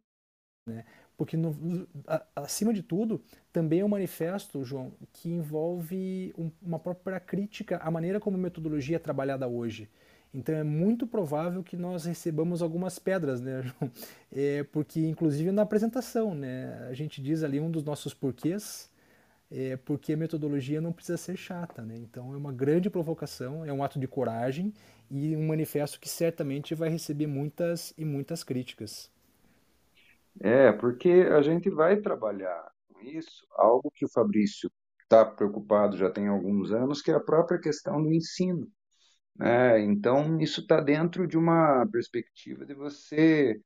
Né? Porque, no, a, acima de tudo, também é um manifesto, João, que envolve um, uma própria crítica à maneira como a metodologia é trabalhada hoje. Então é muito provável que nós recebamos algumas pedras, né, [LAUGHS] João? É, porque inclusive na apresentação, né, a gente diz ali um dos nossos porquês, é, porque a metodologia não precisa ser chata, né? Então é uma grande provocação, é um ato de coragem e um manifesto que certamente vai receber muitas e muitas críticas. É, porque a gente vai trabalhar com isso, algo que o Fabrício está preocupado já tem alguns anos, que é a própria questão do ensino. Né? Então, isso está dentro de uma perspectiva de você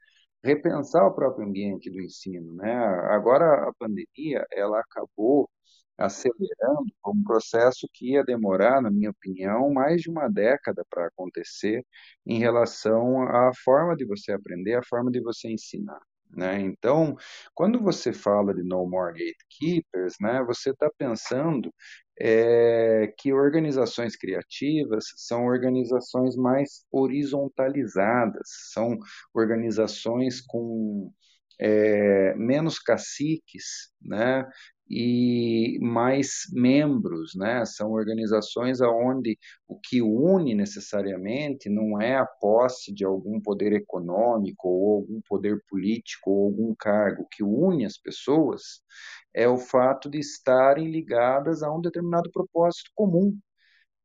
repensar o próprio ambiente do ensino. Né? Agora, a pandemia ela acabou acelerando um processo que ia demorar, na minha opinião, mais de uma década para acontecer em relação à forma de você aprender, à forma de você ensinar. Né? Então, quando você fala de No More Gatekeepers, né, você está pensando é, que organizações criativas são organizações mais horizontalizadas, são organizações com é, menos caciques, né? e mais membros, né? São organizações aonde o que une necessariamente não é a posse de algum poder econômico ou algum poder político ou algum cargo. O que une as pessoas é o fato de estarem ligadas a um determinado propósito comum.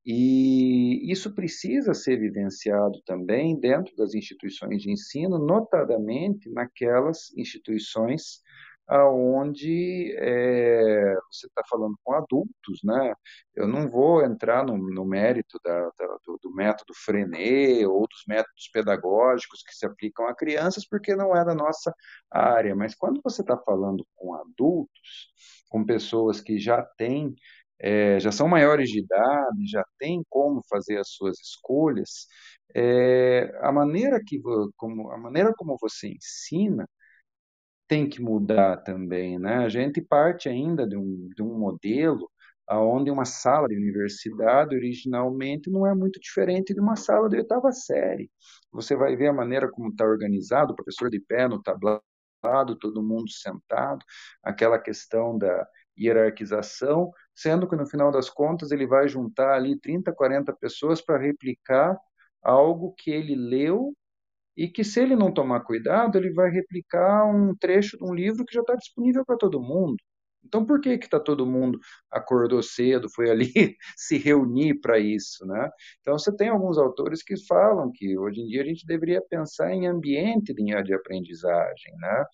E isso precisa ser vivenciado também dentro das instituições de ensino, notadamente naquelas instituições aonde é, você está falando com adultos, né? Eu não vou entrar no, no mérito da, da, do, do, método Frenet ou dos métodos pedagógicos que se aplicam a crianças, porque não é da nossa área. Mas quando você está falando com adultos, com pessoas que já têm é, já são maiores de idade, já têm como fazer as suas escolhas, é, a maneira que como a maneira como você ensina tem que mudar também, né? A gente parte ainda de um, de um modelo onde uma sala de universidade originalmente não é muito diferente de uma sala de oitava série. Você vai ver a maneira como está organizado, o professor de pé no tablado, todo mundo sentado, aquela questão da hierarquização, sendo que no final das contas ele vai juntar ali 30, 40 pessoas para replicar algo que ele leu e que se ele não tomar cuidado, ele vai replicar um trecho de um livro que já está disponível para todo mundo. Então, por que que tá todo mundo acordou cedo, foi ali [LAUGHS] se reunir para isso, né? Então, você tem alguns autores que falam que hoje em dia a gente deveria pensar em ambiente de aprendizagem, né?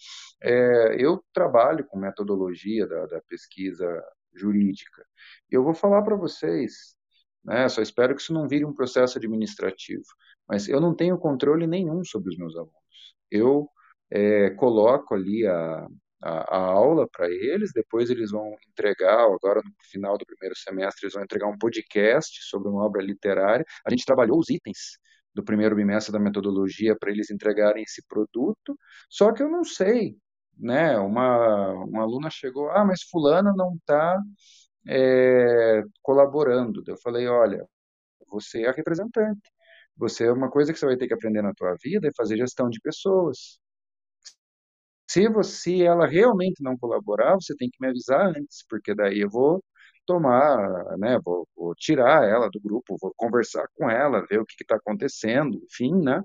É, eu trabalho com metodologia da, da pesquisa jurídica. Eu vou falar para vocês, né? Só espero que isso não vire um processo administrativo mas eu não tenho controle nenhum sobre os meus alunos. Eu é, coloco ali a, a, a aula para eles, depois eles vão entregar, agora no final do primeiro semestre, eles vão entregar um podcast sobre uma obra literária. A gente trabalhou os itens do primeiro bimestre da metodologia para eles entregarem esse produto, só que eu não sei, né? Uma, uma aluna chegou, ah, mas fulana não está é, colaborando. Eu falei, olha, você é a representante. Você é uma coisa que você vai ter que aprender na tua vida é fazer gestão de pessoas. Se você, ela realmente não colaborar, você tem que me avisar antes, porque daí eu vou tomar, né, vou, vou tirar ela do grupo, vou conversar com ela, ver o que está acontecendo, enfim, né?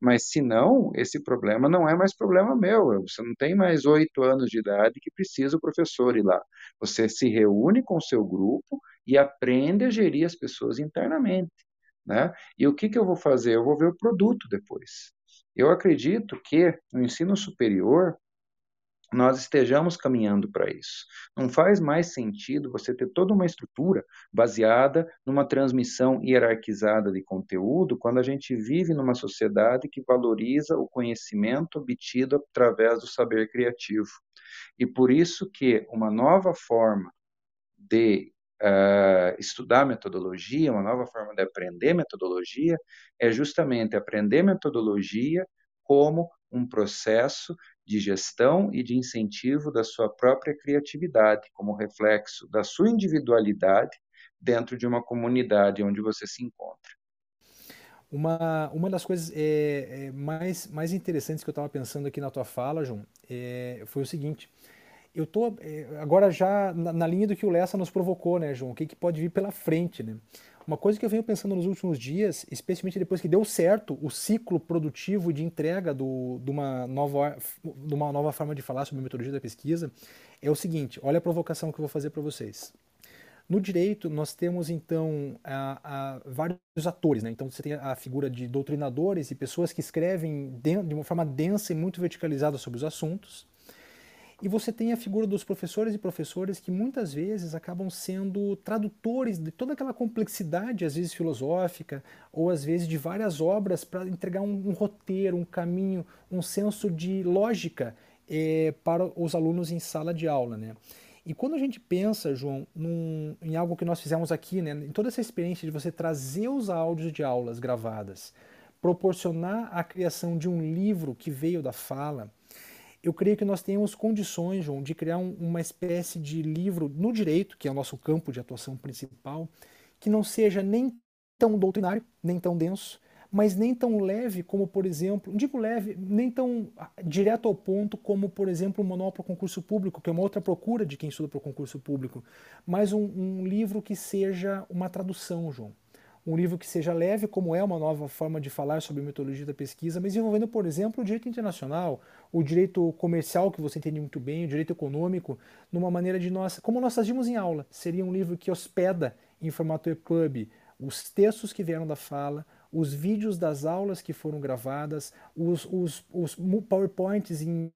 Mas se não, esse problema não é mais problema meu. Você não tem mais oito anos de idade que precisa o professor ir lá. Você se reúne com o seu grupo e aprende a gerir as pessoas internamente, né? E o que, que eu vou fazer? Eu vou ver o produto depois. Eu acredito que no ensino superior nós estejamos caminhando para isso. Não faz mais sentido você ter toda uma estrutura baseada numa transmissão hierarquizada de conteúdo quando a gente vive numa sociedade que valoriza o conhecimento obtido através do saber criativo. E por isso que uma nova forma de uh, estudar metodologia, uma nova forma de aprender metodologia, é justamente aprender metodologia como um processo de gestão e de incentivo da sua própria criatividade, como reflexo da sua individualidade dentro de uma comunidade onde você se encontra. Uma, uma das coisas é, é mais, mais interessantes que eu estava pensando aqui na tua fala, João, é, foi o seguinte. Eu estou é, agora já na, na, linha do que o Lessa nos provocou, né, João? O que, que pode vir pela frente, né? Uma coisa que eu venho pensando nos últimos dias, especialmente depois que deu certo o ciclo produtivo de entrega do, de, uma nova, de uma nova forma de falar sobre a metodologia da pesquisa, é o seguinte: olha a provocação que eu vou fazer para vocês. No direito, nós temos então a, a, vários atores, né? Então você tem a figura de doutrinadores e pessoas que escrevem de, de uma forma densa e muito verticalizada sobre os assuntos. E você tem a figura dos professores e professoras que muitas vezes acabam sendo tradutores de toda aquela complexidade, às vezes filosófica, ou às vezes de várias obras, para entregar um, um, roteiro, um caminho, um senso de lógica é, para os alunos em sala de aula. Né? E quando a gente pensa, João, num, em algo que nós fizemos aqui, né, em toda essa experiência de você trazer os áudios de aulas gravadas, proporcionar a criação de um livro que veio da fala, eu creio que nós temos condições, João, de criar um, uma espécie de livro no direito, que é o nosso campo de atuação principal, que não seja nem tão doutrinário, nem tão denso, mas nem tão leve como, por exemplo, não digo leve, nem tão ah, direto ao ponto como, por exemplo, o Manual para o Concurso Público, que é uma outra procura de quem estuda para o concurso público, mas um, um livro que seja uma tradução, João um livro que seja leve, como é uma nova forma de falar sobre metodologia da pesquisa, mas envolvendo, por exemplo, o direito internacional, o direito comercial, que você entende muito bem, o direito econômico, numa maneira de nós, como nós fazíamos em aula. Seria um livro que hospeda em formato EPUB os textos que vieram da fala, os vídeos das aulas que foram gravadas, os, os, os PowerPoints, em,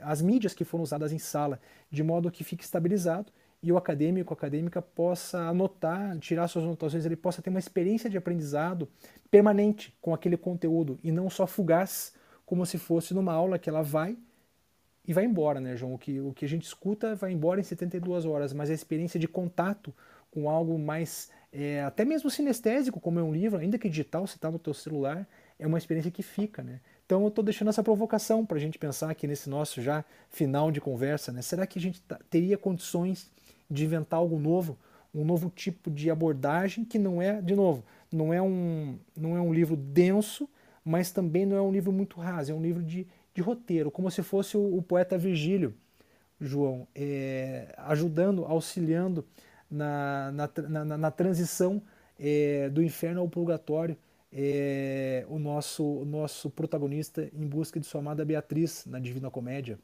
as mídias que foram usadas em sala, de modo que fique estabilizado e o acadêmico, acadêmica possa anotar, tirar suas anotações, ele possa ter uma experiência de aprendizado permanente com aquele conteúdo e não só fugaz, como se fosse numa aula que ela vai e vai embora, né, João? O que, o que a gente escuta vai embora em 72 horas, mas a experiência de contato com algo mais, é, até mesmo sinestésico, como é um livro, ainda que digital, se está no teu celular, é uma experiência que fica, né? Então eu estou deixando essa provocação para a gente pensar aqui nesse nosso já final de conversa, né? Será que a gente teria condições de inventar algo novo, um novo tipo de abordagem que não é, de novo, não é um, não é um livro denso, mas também não é um livro muito raso, é um livro de, de roteiro, como se fosse o, o poeta Virgílio, João, é, ajudando, auxiliando na, na, na, na transição é, do inferno ao purgatório, é, o nosso, o nosso protagonista em busca de sua amada Beatriz na Divina Comédia.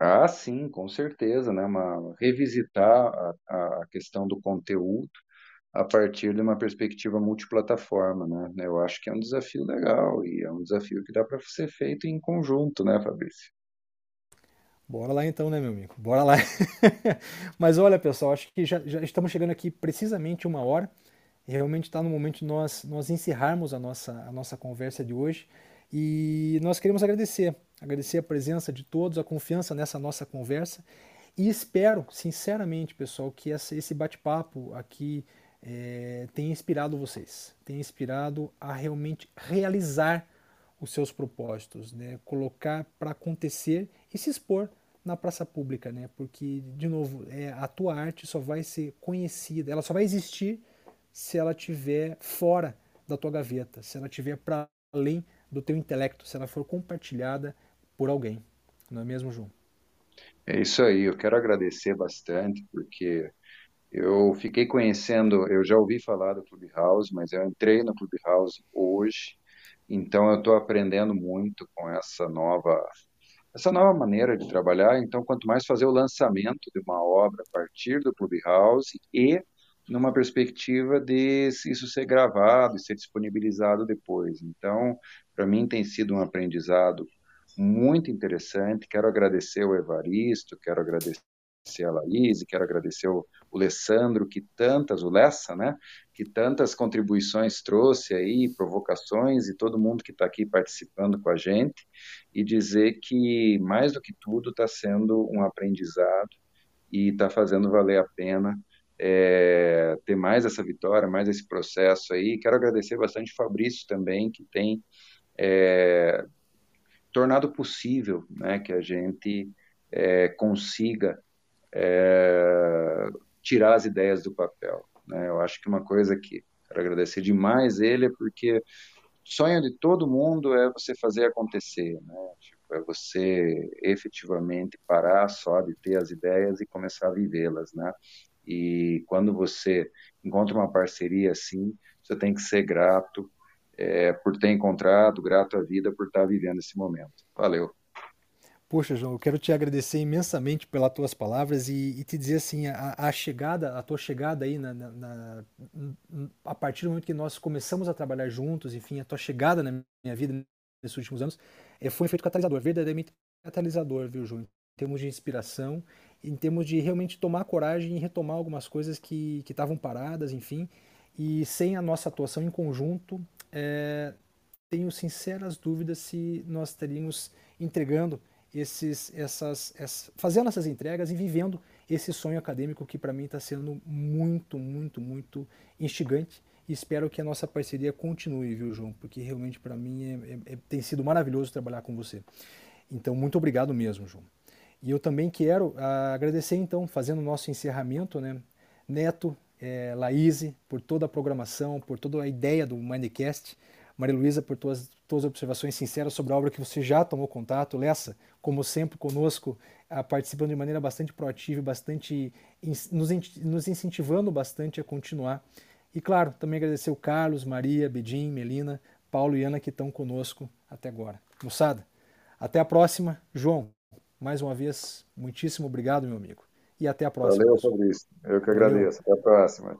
Ah, sim, com certeza, né? Uma, revisitar a, a questão do conteúdo a partir de uma perspectiva multiplataforma, né? Eu acho que é um desafio legal e é um desafio que dá para ser feito em conjunto, né, Fabrício? Bora lá então, né, meu amigo? Bora lá. [LAUGHS] Mas olha, pessoal, acho que já, já estamos chegando aqui precisamente uma hora. Realmente está no momento de nós, nós encerrarmos a nossa, a nossa conversa de hoje. E nós queremos agradecer agradecer a presença de todos, a confiança nessa nossa conversa e espero, sinceramente, pessoal, que essa, esse bate-papo aqui é, tenha inspirado vocês, tenha inspirado a realmente realizar os seus propósitos, né? colocar para acontecer e se expor na praça pública, né? porque, de novo, é, a tua arte só vai ser conhecida, ela só vai existir se ela estiver fora da tua gaveta, se ela estiver para além do teu intelecto, se ela for compartilhada por alguém. Não é mesmo, João? É isso aí, eu quero agradecer bastante, porque eu fiquei conhecendo, eu já ouvi falar do Clubhouse, mas eu entrei no Clubhouse hoje, então eu estou aprendendo muito com essa nova essa nova maneira de trabalhar. Então, quanto mais fazer o lançamento de uma obra a partir do Clubhouse e numa perspectiva de isso ser gravado e ser disponibilizado depois. Então, para mim tem sido um aprendizado muito interessante. Quero agradecer o Evaristo, quero agradecer a Laís, quero agradecer o, Alessandro, que tantas, o Lessa, né, que tantas contribuições trouxe aí, provocações e todo mundo que está aqui participando com a gente, e dizer que, mais do que tudo, está sendo um aprendizado e está fazendo valer a pena é, ter mais essa vitória, mais esse processo aí. Quero agradecer bastante o Fabrício também, que tem é, tornado possível né, que a gente é, consiga é, tirar as ideias do papel. Né? Eu acho que uma coisa que quero agradecer demais ele é porque sonho de todo mundo é você fazer acontecer, né? Tipo, é você efetivamente parar só de ter as ideias e começar a vivê-las, né? E quando você encontra uma parceria assim, você tem que ser grato é, por ter encontrado, grato à vida por estar vivendo esse momento. Valeu. Poxa, João, eu quero te agradecer imensamente pelas tuas palavras e, e te dizer assim, a, a, chegada, a tua chegada aí na, na, na, a partir do momento que nós começamos a trabalhar juntos, enfim, a tua chegada na minha vida nesses últimos anos, é, foi um efeito catalisador, verdadeiramente catalisador, viu, João? Em termos de inspiração, em termos de realmente tomar coragem e retomar algumas coisas que estavam paradas, enfim, e sem a nossa atuação em conjunto, é, tenho sinceras dúvidas se nós estaríamos entregando esses, essas, essas, fazendo essas entregas e vivendo esse sonho acadêmico que para mim está sendo muito, muito, muito instigante. E espero que a nossa parceria continue, viu, João? Porque realmente para mim é, é, é, tem sido maravilhoso trabalhar com você. Então, muito obrigado mesmo, João. E eu também quero ah, agradecer, então, fazendo o nosso encerramento, né? Neto, é, Laís, por toda a programação, por toda a ideia do Mindcast. Maria Luísa, por tuas, tuas observações sinceras sobre a obra que você já tomou contato. Lessa, como sempre, conosco, ah, participando de maneira bastante proativa, bastante nos, nos incentivando bastante a continuar. E claro, também agradecer o Carlos, Maria, Bedim, Melina, Paulo e Ana que estão conosco até agora. Moçada, até a próxima. João, mais uma vez, muitíssimo obrigado, meu amigo. E até a próxima. Valeu, Fabrício. Eu que agradeço. Valeu. Até a próxima.